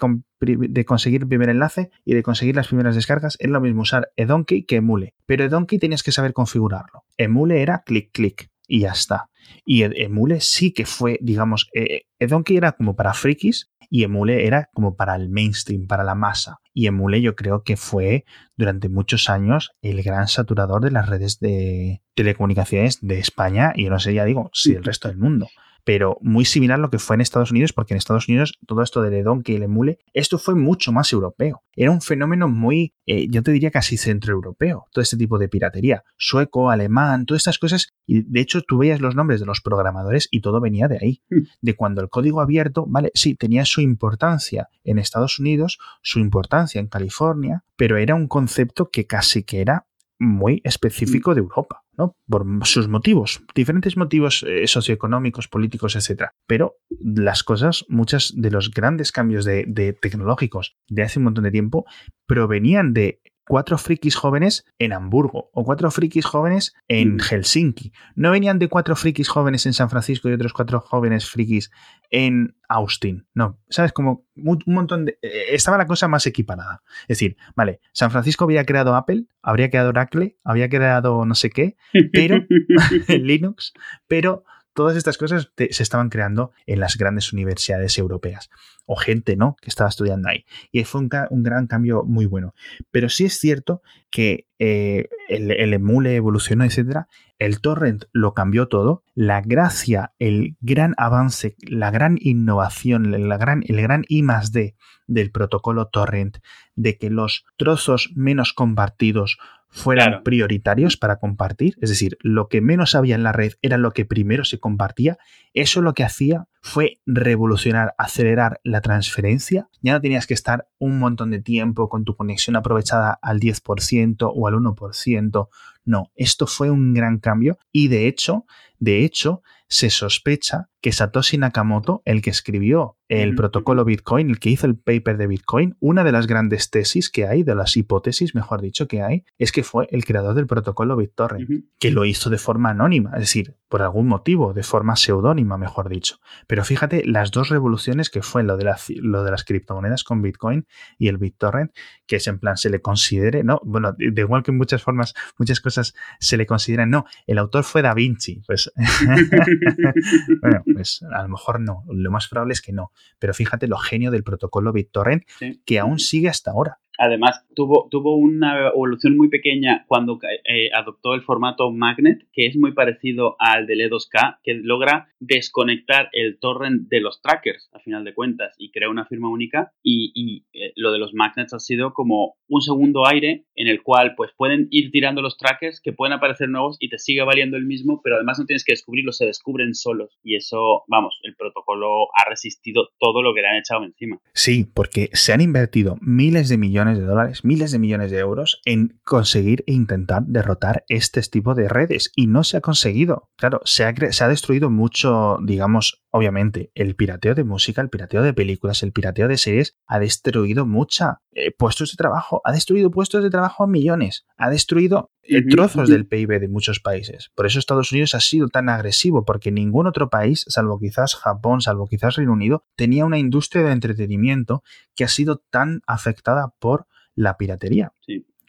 conseguir el primer enlace y de conseguir las primeras descargas, era lo mismo usar Edonkey que Emule. Pero Edonkey tenías que saber configurarlo. Emule era clic, clic y ya está. Y Emule sí que fue, digamos, eh, Edonkey era como para frikis y Emule era como para el mainstream, para la masa. Y Emule yo creo que fue durante muchos años el gran saturador de las redes de telecomunicaciones de España y no sé, ya digo, si el resto del mundo pero muy similar a lo que fue en Estados Unidos, porque en Estados Unidos todo esto del Donkey y el Emule, esto fue mucho más europeo. Era un fenómeno muy, eh, yo te diría casi centroeuropeo, todo este tipo de piratería, sueco, alemán, todas estas cosas, y de hecho tú veías los nombres de los programadores y todo venía de ahí, hmm. de cuando el código abierto, vale, sí, tenía su importancia en Estados Unidos, su importancia en California, pero era un concepto que casi que era muy específico de Europa, ¿no? Por sus motivos, diferentes motivos eh, socioeconómicos, políticos, etc. Pero las cosas, muchos de los grandes cambios de, de tecnológicos de hace un montón de tiempo provenían de cuatro frikis jóvenes en Hamburgo o cuatro frikis jóvenes en mm. Helsinki. No venían de cuatro frikis jóvenes en San Francisco y otros cuatro jóvenes frikis en Austin. No, ¿sabes? Como un, montón de... Eh, estaba la cosa más equiparada. Es decir, vale, San Francisco había creado Apple, habría creado Oracle, había creado no sé qué, pero (laughs) (laughs) Linux, pero todas estas cosas se estaban creando en las grandes universidades europeas o gente, ¿no? Que estaba estudiando ahí. Y fue un, gran cambio muy bueno. Pero sí es cierto que eh, el, emule evolucionó, etcétera. El torrent lo cambió todo. La gracia, el gran avance, la gran innovación, la gran, el gran I más D del protocolo torrent, de que los trozos menos compartidos fueran prioritarios para compartir, es decir, lo que menos había en la red era lo que primero se compartía, eso lo que hacía fue revolucionar, acelerar la transferencia. Ya no tenías que estar un montón de tiempo con tu conexión aprovechada al 10% o al 1%. No, esto fue un gran cambio y de hecho, de hecho, se sospecha que Satoshi Nakamoto, el que escribió el protocolo Bitcoin, el que hizo el paper de Bitcoin, una de las grandes tesis que hay, de las hipótesis, mejor dicho, que hay, es que fue el creador del protocolo BitTorrent, que lo hizo de forma anónima, es decir, por algún motivo, de forma seudónima, mejor dicho. Pero fíjate las dos revoluciones que fue lo de, lo de las criptomonedas con Bitcoin y el BitTorrent, que es en plan, se le considere, ¿no? Bueno, de igual que en muchas formas, muchas cosas se le consideran, no, el autor fue Da Vinci, pues (laughs) bueno, pues a lo mejor no, lo más probable es que no, pero fíjate lo genio del protocolo BitTorrent que aún sigue hasta ahora. Además, tuvo, tuvo una evolución muy pequeña cuando eh, adoptó el formato Magnet, que es muy parecido al del E2K, que logra desconectar el torrent de los trackers, a final de cuentas, y crea una firma única. Y, eh, lo de los magnets ha sido como un segundo aire en el cual pues pueden ir tirando los trackers que pueden aparecer nuevos y te sigue valiendo el mismo, pero además no tienes que descubrirlos, se descubren solos. Y eso, vamos, el protocolo ha resistido todo lo que le han echado encima. Sí, porque se han invertido miles de millones de dólares, miles de millones de euros en conseguir e intentar derrotar este tipo de redes y no se ha conseguido. Claro, se ha, se ha destruido mucho, digamos, obviamente, el pirateo de música, el pirateo de películas, el pirateo de series ha destruido mucha eh, puestos de trabajo, ha destruido puestos de trabajo a millones, ha destruido eh, trozos del PIB de muchos países. Por eso Estados Unidos ha sido tan agresivo, porque ningún otro país, salvo quizás Japón, salvo quizás Reino Unido, tenía una industria de entretenimiento que ha sido tan afectada por la piratería.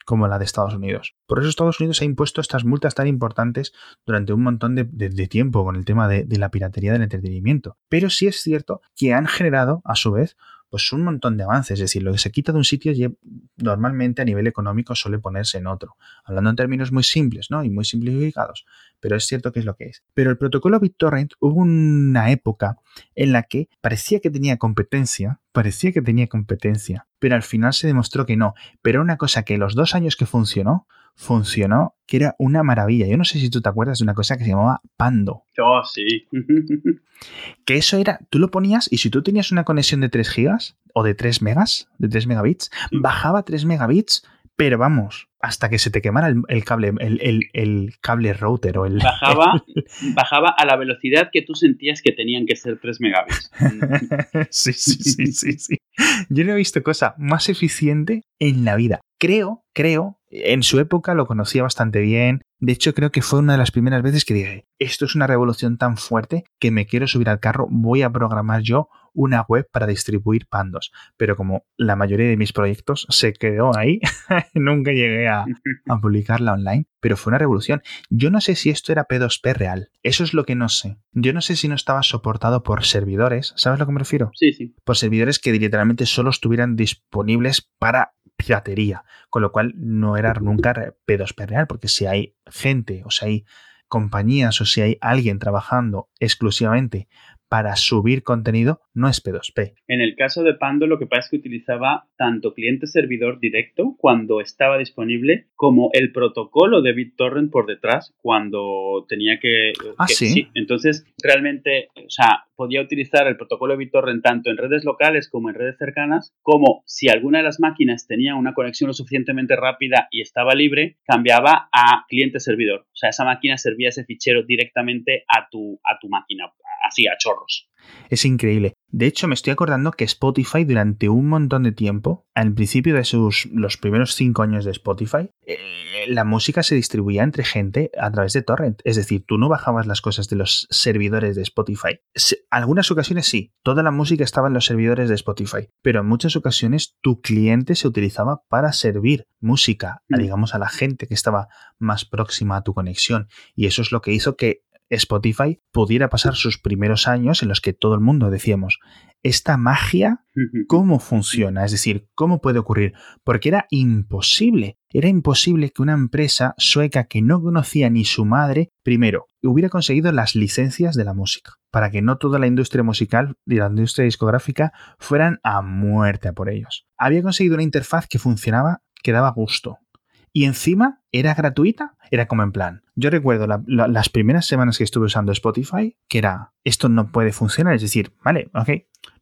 Como la de Estados Unidos. Por eso Estados Unidos ha impuesto estas multas tan importantes durante un montón de, tiempo con el tema de, de, la piratería del entretenimiento. Pero sí es cierto que han generado, a su vez, pues un montón de avances. Es decir, lo que se quita de un sitio normalmente a nivel económico suele ponerse en otro. Hablando en términos muy simples, ¿no? Y muy simplificados. Pero es cierto que es lo que es. Pero el protocolo BitTorrent hubo una época en la que parecía que tenía competencia, parecía que tenía competencia, pero al final se demostró que no. Pero una cosa que los dos años que funcionó, funcionó, que era una maravilla. Yo no sé si tú te acuerdas de una cosa que se llamaba Pando. Oh, sí. (laughs) que eso era, tú lo ponías y si tú tenías una conexión de 3 gigas o de 3 megas, de 3 megabits, bajaba 3 megabits, pero vamos, hasta que se te quemara el, cable, el, cable router o el... (laughs) Bajaba, bajaba a la velocidad que tú sentías que tenían que ser 3 megabits. (laughs) sí, sí, sí, sí, sí. Yo no he visto cosa más eficiente en la vida. Creo, creo, en su época lo conocía bastante bien. De hecho, creo que fue una de las primeras veces que dije, esto es una revolución tan fuerte que me quiero subir al carro, voy a programar yo una web para distribuir pandos. Pero como la mayoría de mis proyectos se quedó ahí, (laughs) nunca llegué a, (laughs) publicarla online. Pero fue una revolución. Yo no sé si esto era P2P real. Eso es lo que no sé. Yo no sé si no estaba soportado por servidores. ¿Sabes a lo que me refiero? Sí, sí. Por servidores que literalmente solo estuvieran disponibles para piratería. Con lo cual no era nunca P2P real. Porque si hay gente o si hay compañías o si hay alguien trabajando exclusivamente para subir contenido no es P2P. En el caso de Pando lo que pasa es que utilizaba tanto cliente-servidor directo cuando estaba disponible como el protocolo de BitTorrent por detrás cuando tenía que... Ah, ¿sí? Entonces, realmente, o sea, podía utilizar el protocolo de BitTorrent tanto en redes locales como en redes cercanas, como si alguna de las máquinas tenía una conexión lo suficientemente rápida y estaba libre, cambiaba a cliente-servidor. O sea, esa máquina servía ese fichero directamente a tu, a tu máquina, así, a chorros. Es increíble. De hecho, me estoy acordando que Spotify durante un montón de tiempo, al principio de sus los primeros cinco años de Spotify, eh, la música se distribuía entre gente a través de torrent. Es decir, tú no bajabas las cosas de los servidores de Spotify. algunas ocasiones sí, toda la música estaba en los servidores de Spotify, pero en muchas ocasiones tu cliente se utilizaba para servir música, a, mm. digamos, a la gente que estaba más próxima a tu conexión. Y eso es lo que hizo que Spotify pudiera pasar sus primeros años en los que todo el mundo decíamos, esta magia, ¿cómo funciona? Es decir, ¿cómo puede ocurrir? Porque era imposible. Era imposible que una empresa sueca que no conocía ni su madre, primero, hubiera conseguido las licencias de la música, para que no toda la industria musical y la industria discográfica fueran a muerte por ellos. Había conseguido una interfaz que funcionaba, que daba gusto, y encima era gratuita. Era como en plan. Yo recuerdo las primeras semanas que estuve usando Spotify, que era, esto no puede funcionar, es decir, vale, ok,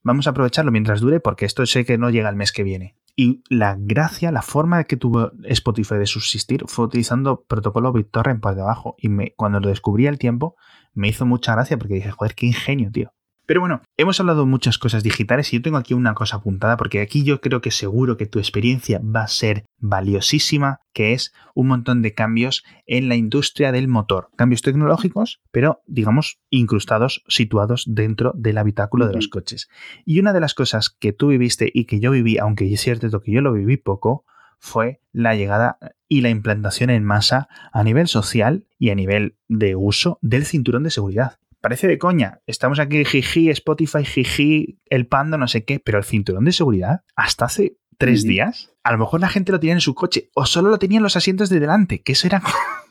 vamos a aprovecharlo mientras dure porque esto sé que no llega el mes que viene. Y la gracia, la forma que tuvo Spotify de subsistir fue utilizando protocolo BitTorrent por debajo. Y me, cuando lo descubrí al tiempo, me hizo mucha gracia porque dije, joder, qué ingenio, tío. Pero bueno, hemos hablado muchas cosas digitales y yo tengo aquí una cosa apuntada porque aquí yo creo que seguro que tu experiencia va a ser valiosísima, que es un montón de cambios en la industria del motor. Cambios tecnológicos, pero digamos incrustados, situados dentro del habitáculo de los coches. Y una de las cosas que tú viviste y que yo viví, aunque es cierto que yo lo viví poco, fue la llegada y la implantación en masa a nivel social y a nivel de uso del cinturón de seguridad parece de coña. Estamos aquí, jiji, Spotify, jiji, el pando, no sé qué, pero el cinturón de seguridad, hasta hace tres días, a lo mejor la gente lo tenía en su coche o solo lo tenía en los asientos de delante, que eso era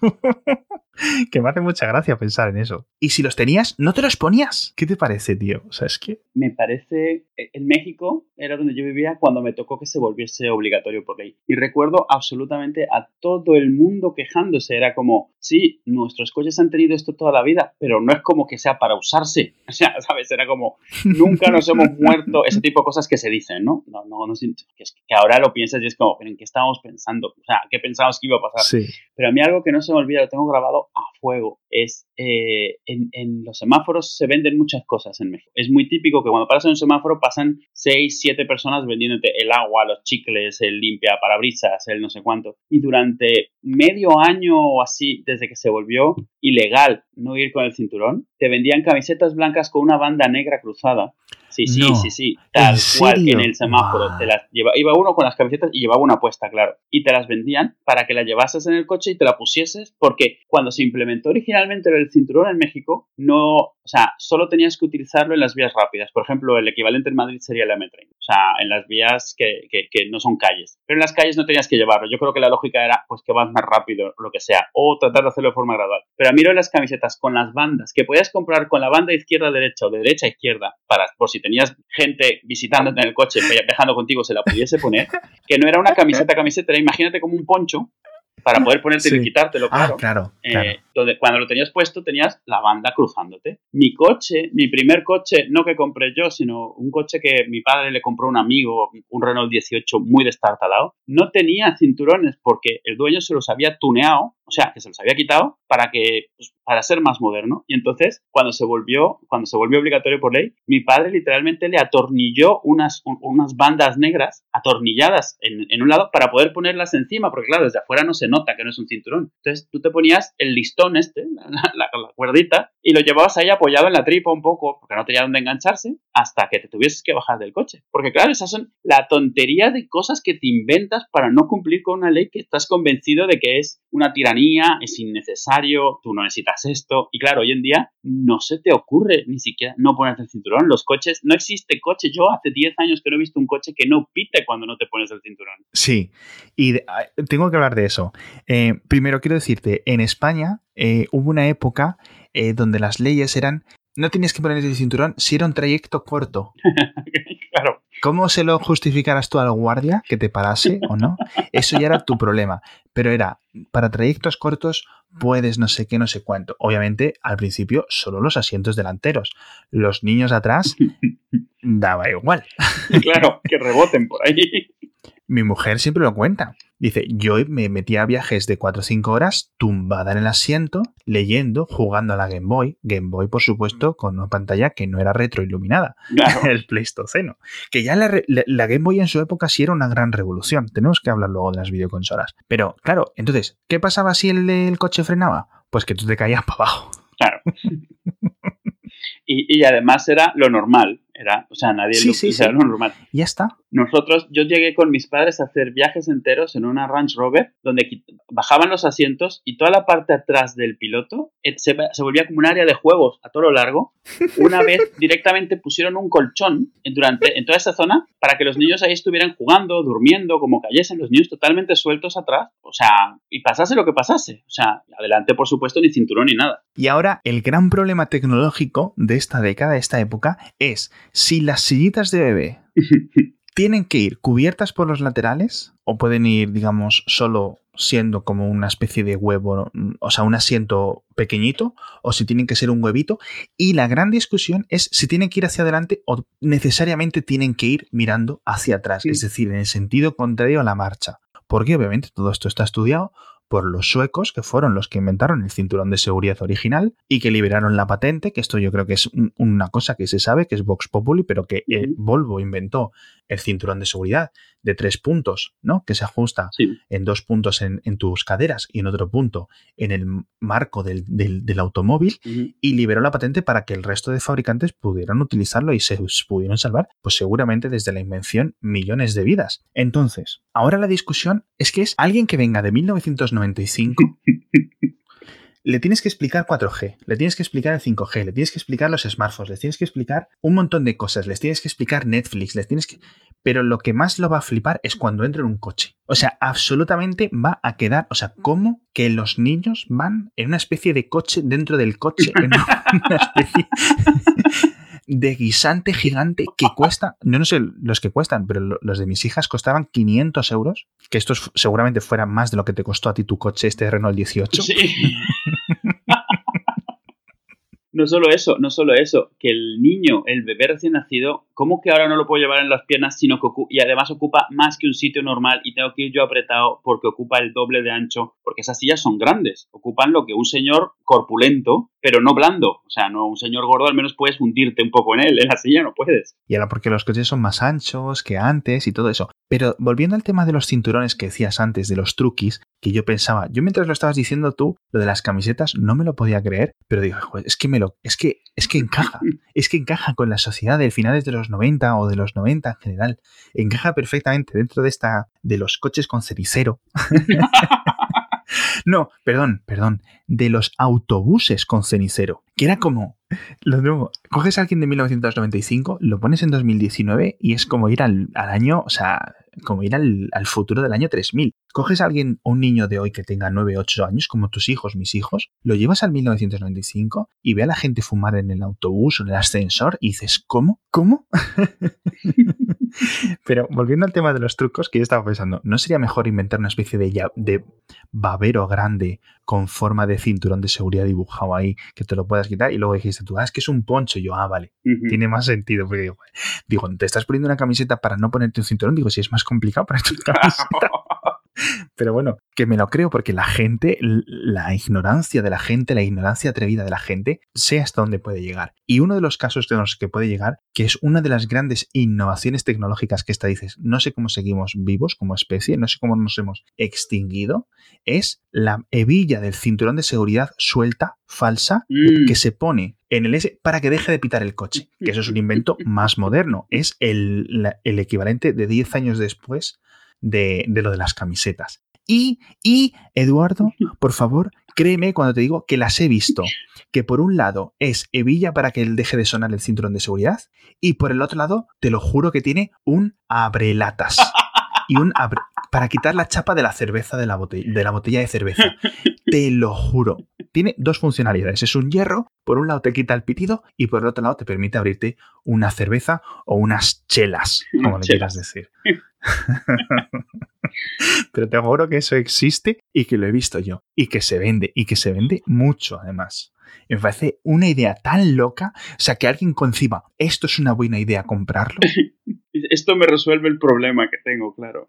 (laughs) que me hace mucha gracia pensar en eso. Y si los tenías, no te los ponías. ¿Qué te parece, tío? O sea, es que... Me parece... Eh, en México era donde yo vivía cuando me tocó que se volviese obligatorio por ley. Y recuerdo absolutamente a todo el mundo quejándose. Era como, sí, nuestros coches han tenido esto toda la vida, pero no es como que sea para usarse. (laughs) O sea, ¿sabes? Era como, nunca nos hemos muerto. Ese tipo de cosas que se dicen, ¿no? No, no, no que, que ahora lo piensas y es como, ¿en qué estábamos pensando? O sea, ¿qué pensábamos que iba a pasar? Sí. Pero a mí algo que no se me olvida, lo tengo grabado a fuego, es eh, en, en, los semáforos se venden muchas cosas en México. Es muy típico que cuando paras en un semáforo pasan 6, 7 personas vendiéndote el agua, los chicles, el limpia parabrisas, el no sé cuánto. Y durante medio año o así, desde que se volvió ilegal no ir con el cinturón, te vendían camisetas blancas con una banda negra cruzada Sí, sí, sí, sí, tal cual en el semáforo. Te las lleva, iba uno con las camisetas y llevaba una puesta, claro. Y te las vendían para que la llevases en el coche y te la pusieses, porque cuando se implementó originalmente el cinturón en México, no, o sea, solo tenías que utilizarlo en las vías rápidas. Por ejemplo, el equivalente en Madrid sería la M30. O sea, en las vías que, que, que, no son calles. Pero en las calles no tenías que llevarlo. Yo creo que la lógica era, pues, que vas más rápido, lo que sea. O tratar de hacerlo de forma gradual. Pero a mí las camisetas con las bandas, que podías comprar con la banda izquierda-derecha o de derecha-izquierda, para por si tenías gente visitándote en el coche, viajando contigo, se la pudiese poner, que no era una camiseta, camiseta, era imagínate como un poncho para poder ponerte y quitártelo, claro. Ah, claro, eh, donde, cuando lo tenías puesto tenías la banda cruzándote. Mi coche, mi primer coche, no que compré yo, sino un coche que mi padre le compró a un amigo, un Renault 18 muy destartalado, no tenía cinturones porque el dueño se los había tuneado, o sea, que se los había quitado para que pues, para ser más moderno. Y entonces, cuando se volvió, cuando se volvió obligatorio por ley, mi padre literalmente le atornilló unas, unas bandas negras atornilladas en, en un lado para poder ponerlas encima, porque claro, desde afuera no se nota que no es un cinturón. Entonces tú te ponías el listón este, (laughs) la, la, cuerdita, y lo llevabas ahí apoyado en la tripa un poco, porque no tenía dónde engancharse, hasta que te tuvieses que bajar del coche. Porque claro, esas son la tontería de cosas que te inventas para no cumplir con una ley que estás convencido de que es una tiranía, es innecesario, tú no necesitas esto. Y claro, hoy en día no se te ocurre ni siquiera no ponerte el cinturón. Los coches, no existe coche. Yo hace 10 años que no he visto un coche que no pite cuando no te pones el cinturón. Sí, y ah, tengo que hablar de eso. Eh, primero quiero decirte, en España eh, hubo una época eh, donde las leyes eran, no tenías que poner el cinturón si era un trayecto corto. (laughs) claro. ¿Cómo se lo justificaras tú al guardia que te parase o no? Eso ya era tu problema. Pero era, para trayectos cortos puedes no sé qué, no sé cuánto. Obviamente, al principio, solo los asientos delanteros. Los niños atrás (laughs) daba igual. (laughs) Claro, que reboten por ahí. Mi mujer siempre lo cuenta. Dice, yo me metía a viajes de 4 o 5 horas tumbada en el asiento, leyendo, jugando a la Game Boy. Game Boy, por supuesto, con una pantalla que no era retroiluminada. (laughs) El Pleistoceno. Que ya la, la, Game Boy en su época sí era una gran revolución. Tenemos que hablar luego de las videoconsolas. Pero, claro, entonces, ¿qué pasaba si el, el coche frenaba? Pues que tú te caías (laughs) para abajo. Claro. (laughs) y, y además era lo normal. Era, o sea, nadie sí, lo, sí, sí. normal. Ya está. Nosotros, yo llegué con mis padres a hacer viajes enteros en una Range Rover donde bajaban los asientos y toda la parte atrás del piloto eh, se, se volvía como un área de juegos a todo lo largo. Una vez (laughs) directamente pusieron un colchón en, durante, en toda esa zona para que los niños ahí estuvieran jugando, durmiendo, como cayesen los niños totalmente sueltos atrás. O sea, y pasase lo que pasase. O sea, adelante, por supuesto, ni cinturón ni nada. Y ahora, el gran problema tecnológico de esta década, de esta época, es si las sillitas de bebé tienen que ir cubiertas por los laterales o pueden ir, digamos, solo siendo como una especie de huevo, o sea, un asiento pequeñito, o si tienen que ser un huevito. Y la gran discusión es si tienen que ir hacia adelante o necesariamente tienen que ir mirando hacia atrás, sí. es decir, en el sentido contrario a la marcha. Porque obviamente todo esto está estudiado por los suecos, que fueron los que inventaron el cinturón de seguridad original y que liberaron la patente, que esto yo creo que es un, una cosa que se sabe, que es Vox Populi, pero que eh, Volvo inventó el cinturón de seguridad de tres puntos, ¿no? Que se ajusta sí. en dos puntos en, en, tus caderas y en otro punto en el marco del, del, del automóvil uh -huh. y liberó la patente para que el resto de fabricantes pudieran utilizarlo y se pudieron salvar, pues seguramente desde la invención, millones de vidas. Entonces, ahora la discusión es que es alguien que venga de 1995 (laughs) le tienes que explicar 4G, le tienes que explicar el 5G, le tienes que explicar los smartphones, le tienes que explicar un montón de cosas, les tienes que explicar Netflix, les tienes que... Pero lo que más lo va a flipar es cuando entre en un coche. O sea, absolutamente va a quedar... O sea, ¿cómo que los niños van en una especie de coche dentro del coche? En una (laughs) especie de guisante gigante que cuesta, yo no sé los que cuestan, pero los de mis hijas costaban 500 euros, que estos seguramente fueran más de lo que te costó a ti tu coche, este Renault 18. Sí. (laughs) No solo eso, no solo eso, que el niño, el bebé recién nacido, ¿cómo que ahora no lo puedo llevar en las piernas sino que y además ocupa más que un sitio normal y tengo que ir yo apretado porque ocupa el doble de ancho? Porque esas sillas son grandes, ocupan lo que un señor corpulento, pero no blando, o sea, no un señor gordo al menos puedes hundirte un poco en él, (laughs) en la silla no puedes. Y ahora porque los coches son más anchos que antes y todo eso. Pero volviendo al tema de los cinturones que decías antes, de los truquis, que yo pensaba, yo mientras lo estabas diciendo tú, lo de las camisetas no me lo podía creer, pero digo, es que me lo, es que, es que encaja, (laughs) es que encaja con la sociedad de finales de los 90 o de los 90 en general, encaja perfectamente dentro de esta, de los coches con cenicero. (laughs) no, perdón, perdón, de los autobuses con cenicero, que era como, lo nuevo, coges a alguien de 1995, lo pones en 2019 y es como ir al, año, o sea, como ir al, al, futuro del año 3000. Coges a alguien, un niño de hoy que tenga 9, 8 años, como tus hijos, mis hijos, lo llevas al 1995 y ve a la gente fumar en el autobús o en el ascensor y dices, ¿cómo? ¿Cómo? (laughs) Pero volviendo al tema de los trucos, que yo estaba pensando, ¿no sería mejor inventar una especie de, de babero grande con forma de cinturón de seguridad dibujado ahí que te lo puedas quitar? Y luego dijiste tú, ah, es que es un poncho. Y yo, ah, vale, tiene más sentido. Porque digo, te estás poniendo una camiseta para no ponerte un cinturón. Digo, si es más complicado para tu (laughs) camiseta. Pero bueno, que me lo creo porque la gente, la ignorancia de la gente, la ignorancia atrevida de la gente, sé hasta dónde puede llegar. Y uno de los casos de los que puede llegar, que es una de las grandes innovaciones tecnológicas que esta dices, no sé cómo seguimos vivos como especie, no sé cómo nos hemos extinguido, es la hebilla del cinturón de seguridad suelta, falsa, mm. que se pone en el S para que deje de pitar el coche. Que eso es un invento (laughs) más moderno. Es el, el equivalente de 10 años después de, lo de las camisetas. Y, y, Eduardo, por favor, créeme cuando te digo que las he visto. Que por un lado es hebilla para que él deje de sonar el cinturón de seguridad. Y por el otro lado, te lo juro que tiene un abrelatas. Y un para quitar la chapa de la cerveza de la, botella, de la botella de cerveza. (laughs) Te lo juro. Tiene dos funcionalidades. Es un hierro, por un lado te quita el pitido y por el otro lado te permite abrirte una cerveza o unas chelas, como le quieras decir. (laughs) Pero te juro que eso existe y que lo he visto yo. Y que se vende. Y que se vende mucho, además. Me parece una idea tan loca. O sea, que alguien conciba, esto es una buena idea comprarlo. (laughs) Esto me resuelve el problema que tengo, claro.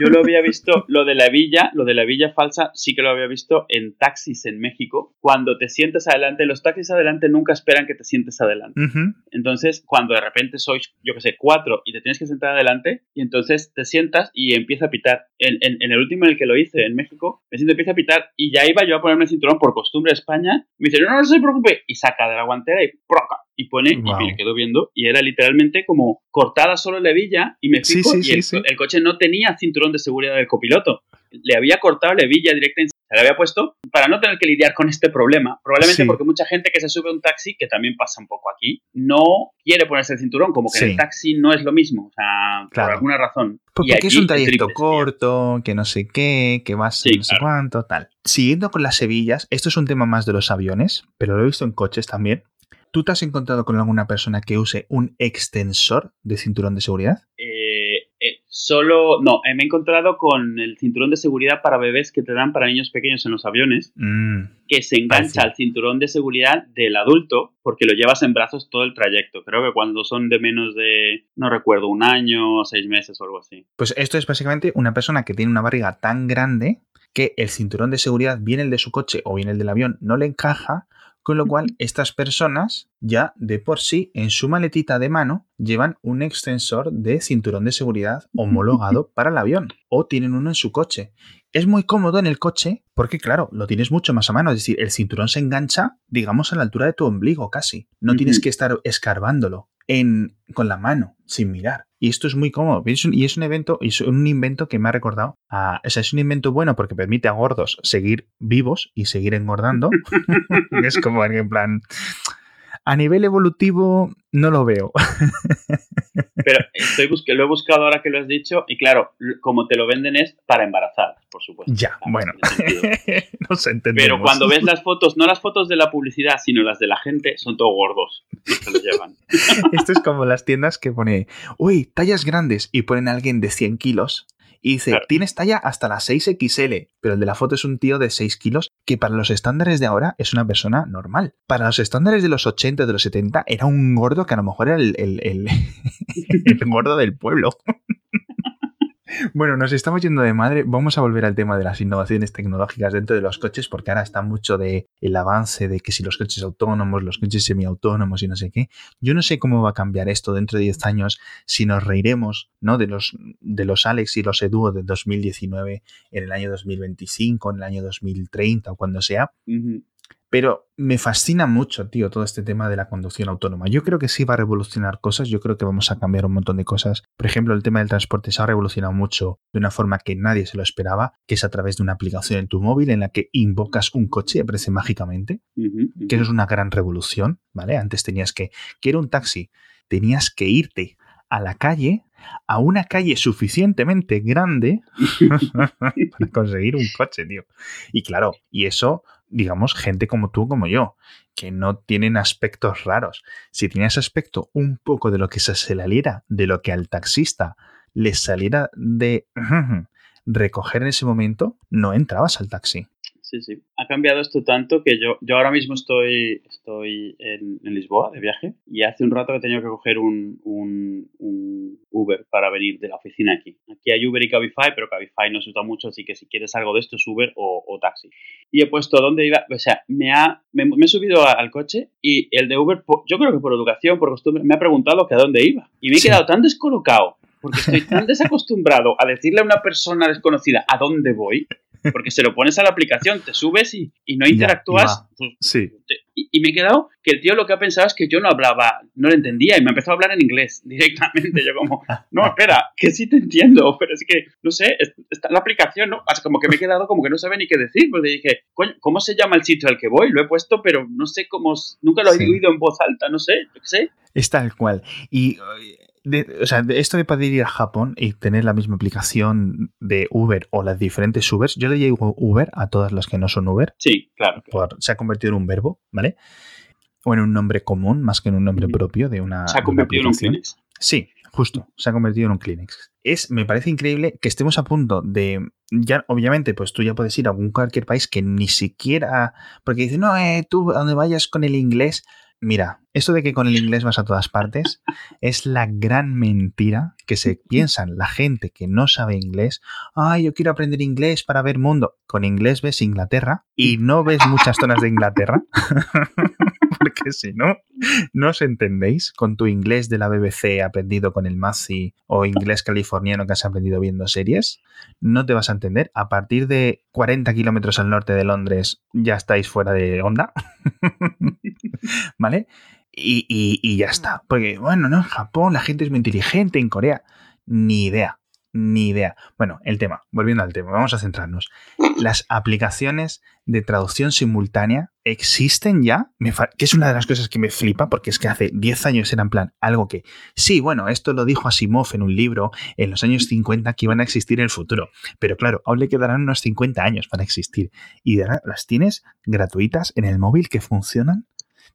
Yo lo había visto, lo de la villa, lo de la villa falsa, sí que lo había visto en taxis en México. Cuando te sientes adelante, los taxis adelante nunca esperan que te sientes adelante. Entonces, cuando de repente sois, yo que sé, cuatro y te tienes que sentar adelante, y entonces te sientas y empieza a pitar. En, el último en el que lo hice, en México, me siento, empieza a pitar y ya iba yo a ponerme el cinturón por costumbre de España. Me dice, no, no se preocupe. Y saca de la guantera y ¡proca! y pone, y me quedo viendo, y era literalmente como cortada solo la hebilla, y me fijo, y el, coche no tenía cinturón de seguridad del copiloto. Le había cortado la hebilla directa, la había puesto para no tener que lidiar con este problema. Probablemente porque mucha gente que se sube a un taxi, que también pasa un poco aquí, no quiere ponerse el cinturón, como que en el taxi no es lo mismo, o sea, por alguna razón. Pues porque es un trayecto corto, que no sé qué, que va a ser no sé cuánto, tal. Siguiendo con las hebillas, esto es un tema más de los aviones, pero lo he visto en coches también. ¿Tú te has encontrado con alguna persona que use un extensor de cinturón de seguridad? Eh, solo, no, eh, me he encontrado con el cinturón de seguridad para bebés que te dan para niños pequeños en los aviones, mm, que se engancha al cinturón de seguridad del adulto porque lo llevas en brazos todo el trayecto. Creo que cuando son de menos de, no recuerdo, un año, seis meses o algo así. Pues esto es básicamente una persona que tiene una barriga tan grande que el cinturón de seguridad, bien el de su coche o bien el del avión, no le encaja con lo cual, estas personas ya de por sí en su maletita de mano llevan un extensor de cinturón de seguridad homologado para el avión o tienen uno en su coche. Es muy cómodo en el coche porque, claro, lo tienes mucho más a mano. Es decir, el cinturón se engancha, digamos, a la altura de tu ombligo casi. No tienes que estar escarbándolo en, con la mano, sin mirar. Y esto es muy cómodo. Y es un evento, es un invento que me ha recordado. A, o sea, es un invento bueno porque permite a gordos seguir vivos y seguir engordando. (laughs) (laughs) es como en plan. A nivel evolutivo, no lo veo. Pero estoy lo he buscado ahora que lo has dicho y claro, como te lo venden es para embarazar, por supuesto. Ya, bueno, (laughs) nos entendemos. Pero cuando ves las fotos, no las fotos de la publicidad, sino las de la gente, son todos gordos. Se llevan. (laughs) Esto es como las tiendas que pone, uy, tallas grandes y ponen a alguien de 100 kilos Y dice, tienes talla hasta la 6XL, pero el de la foto es un tío de 6 kilos que para los estándares de ahora es una persona normal. Para los estándares de los 80, de los 70, era un gordo que a lo mejor era el, el (laughs) gordo del pueblo. Bueno, nos estamos yendo de madre. Vamos a volver al tema de las innovaciones tecnológicas dentro de los coches, porque ahora está mucho de el avance de que si los coches autónomos, los coches semiautónomos y no sé qué. Yo no sé cómo va a cambiar esto dentro de 10 años, si nos reiremos, ¿no? De los, de los Alex y los Eduo de 2019 en el año 2025, en el año 2030 o cuando sea. Pero me fascina mucho, tío, todo este tema de la conducción autónoma. Yo creo que sí va a revolucionar cosas, yo creo que vamos a cambiar un montón de cosas. Por ejemplo, el tema del transporte se ha revolucionado mucho de una forma que nadie se lo esperaba, que es a través de una aplicación en tu móvil en la que invocas un coche y aparece mágicamente, que eso es una gran revolución, ¿vale? Antes tenías que, quiero un taxi, tenías que irte a la calle, a una calle suficientemente grande (laughs) (laughs) para conseguir un coche, tío. Y claro, y eso digamos, gente como tú, como yo, que no tienen aspectos raros. Si tienes aspecto un poco de lo que se saliera de lo que al taxista le saliera de recoger en ese momento, no entrabas al taxi sí, sí. Ha cambiado esto tanto que yo, yo ahora mismo estoy, estoy en, Lisboa de viaje y hace un rato que he tenido que coger un, un, Uber para venir de la oficina aquí. Aquí hay Uber y Cabify, pero Cabify no se usa mucho, así que si quieres algo de esto es Uber o, taxi. Y he puesto dónde iba, o sea, me, ha, me, he subido al coche y el de Uber, yo creo que por educación, por costumbre, me ha preguntado que a dónde iba. Y me he quedado tan descolocado porque estoy tan (laughs) desacostumbrado a decirle a una persona desconocida a dónde voy porque se lo pones a la aplicación, te subes y, no interactúas. Pues, sí. y, me he quedado que el tío lo que ha pensado es que yo no hablaba, no lo entendía y me empezó a hablar en inglés (laughs) directamente. Yo como, no, espera, que sí te entiendo, pero es que, no sé, está en la aplicación, ¿no? Así como que me he quedado como que no sabe ni qué decir, porque dije, coño, ¿cómo se llama el sitio al que voy? Lo he puesto, pero no sé cómo, nunca lo he oído en voz alta, no sé, yo qué sé. Es tal cual. Y o sea, esto de poder ir a Japón y tener la misma aplicación de Uber o las diferentes Ubers, yo le digo Uber a todas las que no son Uber. Sí, claro. se ha convertido en un verbo, ¿vale? O en un nombre común más que en un nombre propio de una. Se ha convertido en un Kleenex. Sí, justo, se ha convertido en un Kleenex. Es, me parece increíble que estemos a punto de. Ya, obviamente, pues tú ya puedes ir a algún cualquier país que ni siquiera. Porque dice, no, eh, tú a donde vayas con el inglés, Mira, esto de que con el inglés vas a todas partes es la gran mentira que se piensan la gente que no sabe inglés. Ay, yo quiero aprender inglés para ver mundo. Con inglés ves Inglaterra y no ves muchas zonas de Inglaterra. (laughs) Porque si no, no os entendéis con tu inglés de la BBC aprendido con el Mazi o inglés californiano que has aprendido viendo series. No te vas a entender. A partir de 40 kilómetros al norte de Londres ya estáis fuera de onda. (laughs) ¿Vale? Y, y, ya está. Porque, bueno, ¿no? En Japón la gente es muy inteligente, en Corea, ni idea. Ni idea. Bueno, el tema, volviendo al tema, vamos a centrarnos. Las aplicaciones de traducción simultánea existen ya, que es una de las cosas que me flipa, porque es que hace 10 años era en plan algo que, sí, bueno, esto lo dijo Asimov en un libro en los años 50 que iban a existir en el futuro, pero claro, aún le quedarán unos 50 años para existir y las tienes gratuitas en el móvil que funcionan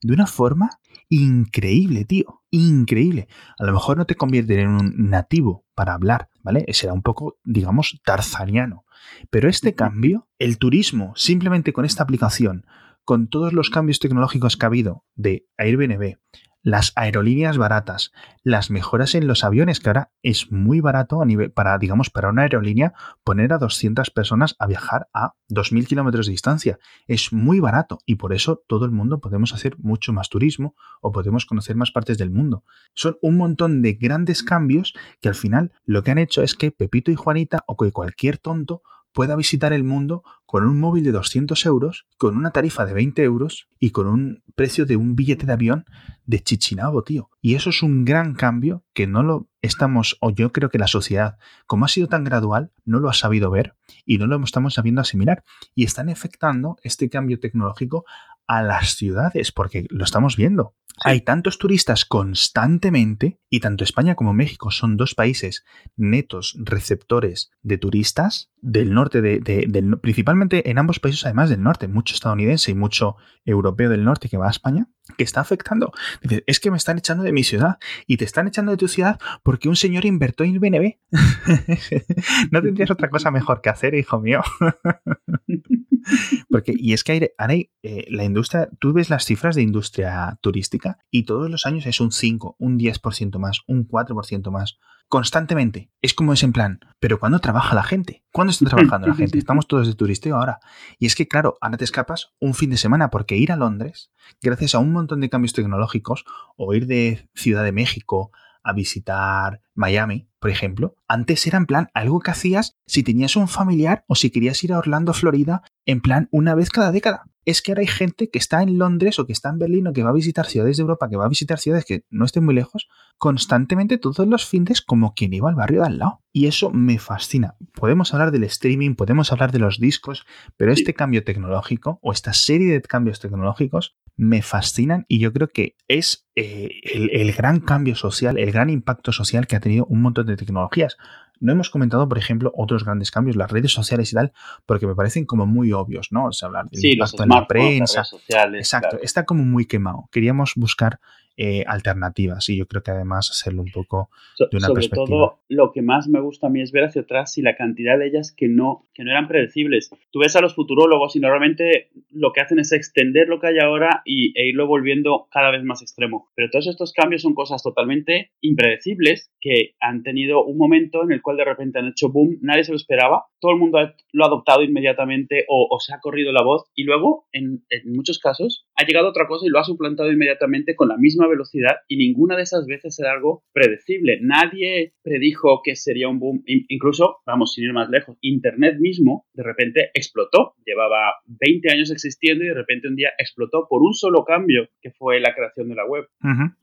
de una forma increíble, tío. Increíble. A lo mejor no te convierte en un nativo para hablar, ¿vale? Será un poco, digamos, tarzaniano. Pero este cambio, el turismo, simplemente con esta aplicación, con todos los cambios tecnológicos que ha habido de Airbnb, las aerolíneas baratas, las mejoras en los aviones, que ahora es muy barato a nivel, para, digamos, para una aerolínea poner a 200 personas a viajar a 2.000 kilómetros de distancia. Es muy barato y por eso todo el mundo podemos hacer mucho más turismo o podemos conocer más partes del mundo. Son un montón de grandes cambios que al final lo que han hecho es que Pepito y Juanita o que cualquier tonto pueda visitar el mundo con un móvil de 200 euros, con una tarifa de 20 euros y con un precio de un billete de avión de Chichinabo, tío. Y eso es un gran cambio que no lo estamos, o yo creo que la sociedad, como ha sido tan gradual, no lo ha sabido ver y no lo estamos sabiendo asimilar. Y están afectando este cambio tecnológico a las ciudades, porque lo estamos viendo. Hay tantos turistas constantemente, y tanto España como México son dos países netos receptores de turistas del norte, de, del, principalmente en ambos países, además del norte, mucho estadounidense y mucho europeo del norte que va a España, que está afectando. Dices, es que me están echando de mi ciudad y te están echando de tu ciudad porque un señor invertó en el BNB. (laughs) no tendrías otra cosa mejor que hacer, hijo mío. (laughs) porque, y es que hay, eh, la industria, tú ves las cifras de industria turística y todos los años es un 5, un 10% más, un 4% más constantemente. Es como es en plan, pero ¿cuándo trabaja la gente? ¿Cuándo está trabajando la gente? (laughs) Estamos todos de turisteo ahora. Y es que, claro, ahora te escapas un fin de semana porque ir a Londres, gracias a un montón de cambios tecnológicos, o ir de Ciudad de México a visitar Miami, por ejemplo, antes era en plan algo que hacías si tenías un familiar o si querías ir a Orlando, Florida, en plan una vez cada década. Es que ahora hay gente que está en Londres o que está en Berlín o que va a visitar ciudades de Europa, que va a visitar ciudades que no estén muy lejos, constantemente todos los fines como quien iba al barrio de al lado. Y eso me fascina. Podemos hablar del streaming, podemos hablar de los discos, pero este cambio tecnológico o esta serie de cambios tecnológicos me fascinan y yo creo que es eh, el, gran cambio social, el gran impacto social que ha tenido un montón de tecnologías. No hemos comentado, por ejemplo, otros grandes cambios, las redes sociales y tal, porque me parecen como muy obvios, ¿no? O sea, hablar del impacto en la prensa. sociales, Exacto, está como muy quemado. Queríamos buscar eh, alternativas y yo creo que además hacerlo un poco de una Sobre todo, lo que más me gusta a mí es ver hacia atrás y la cantidad de ellas que no, que no eran predecibles. Tú ves a los futurólogos y normalmente lo que hacen es extender lo que hay ahora y, e irlo volviendo cada vez más extremo. Pero todos estos cambios son cosas totalmente impredecibles que han tenido un momento en el cual de repente han hecho boom, nadie se lo esperaba, todo el mundo lo ha adoptado inmediatamente o, se ha corrido la voz y luego, en, en muchos casos, ha llegado otra cosa y lo ha suplantado inmediatamente con la misma velocidad y ninguna de esas veces era algo predecible. Nadie predijo que sería un boom. Incluso, vamos, sin ir más lejos, Internet mismo de repente explotó. Llevaba 20 años existiendo y de repente un día explotó por un solo cambio que fue la creación de la web.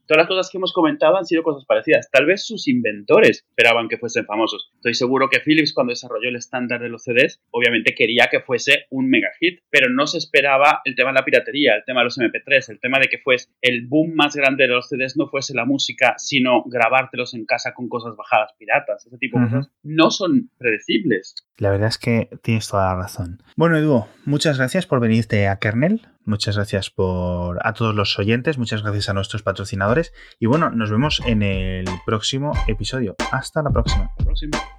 Todas las cosas que hemos comentado han sido cosas parecidas. Tal vez sus inventores esperaban que fuesen famosos. Estoy seguro que Philips cuando desarrolló el estándar de los CDs, obviamente quería que fuese un mega hit, pero no se esperaba el tema de la piratería, el tema de los MP3, el tema de que fuese el boom más grande de los CDs no fuese la música, sino grabártelos en casa con cosas bajadas piratas. Ese tipo de cosas no son predecibles. La verdad es que tienes toda la razón. Bueno, Edu, muchas gracias por venirte a Kernel. Muchas gracias por a todos los oyentes, muchas gracias a nuestros patrocinadores y bueno, nos vemos en el próximo episodio. Hasta la próxima. próxima.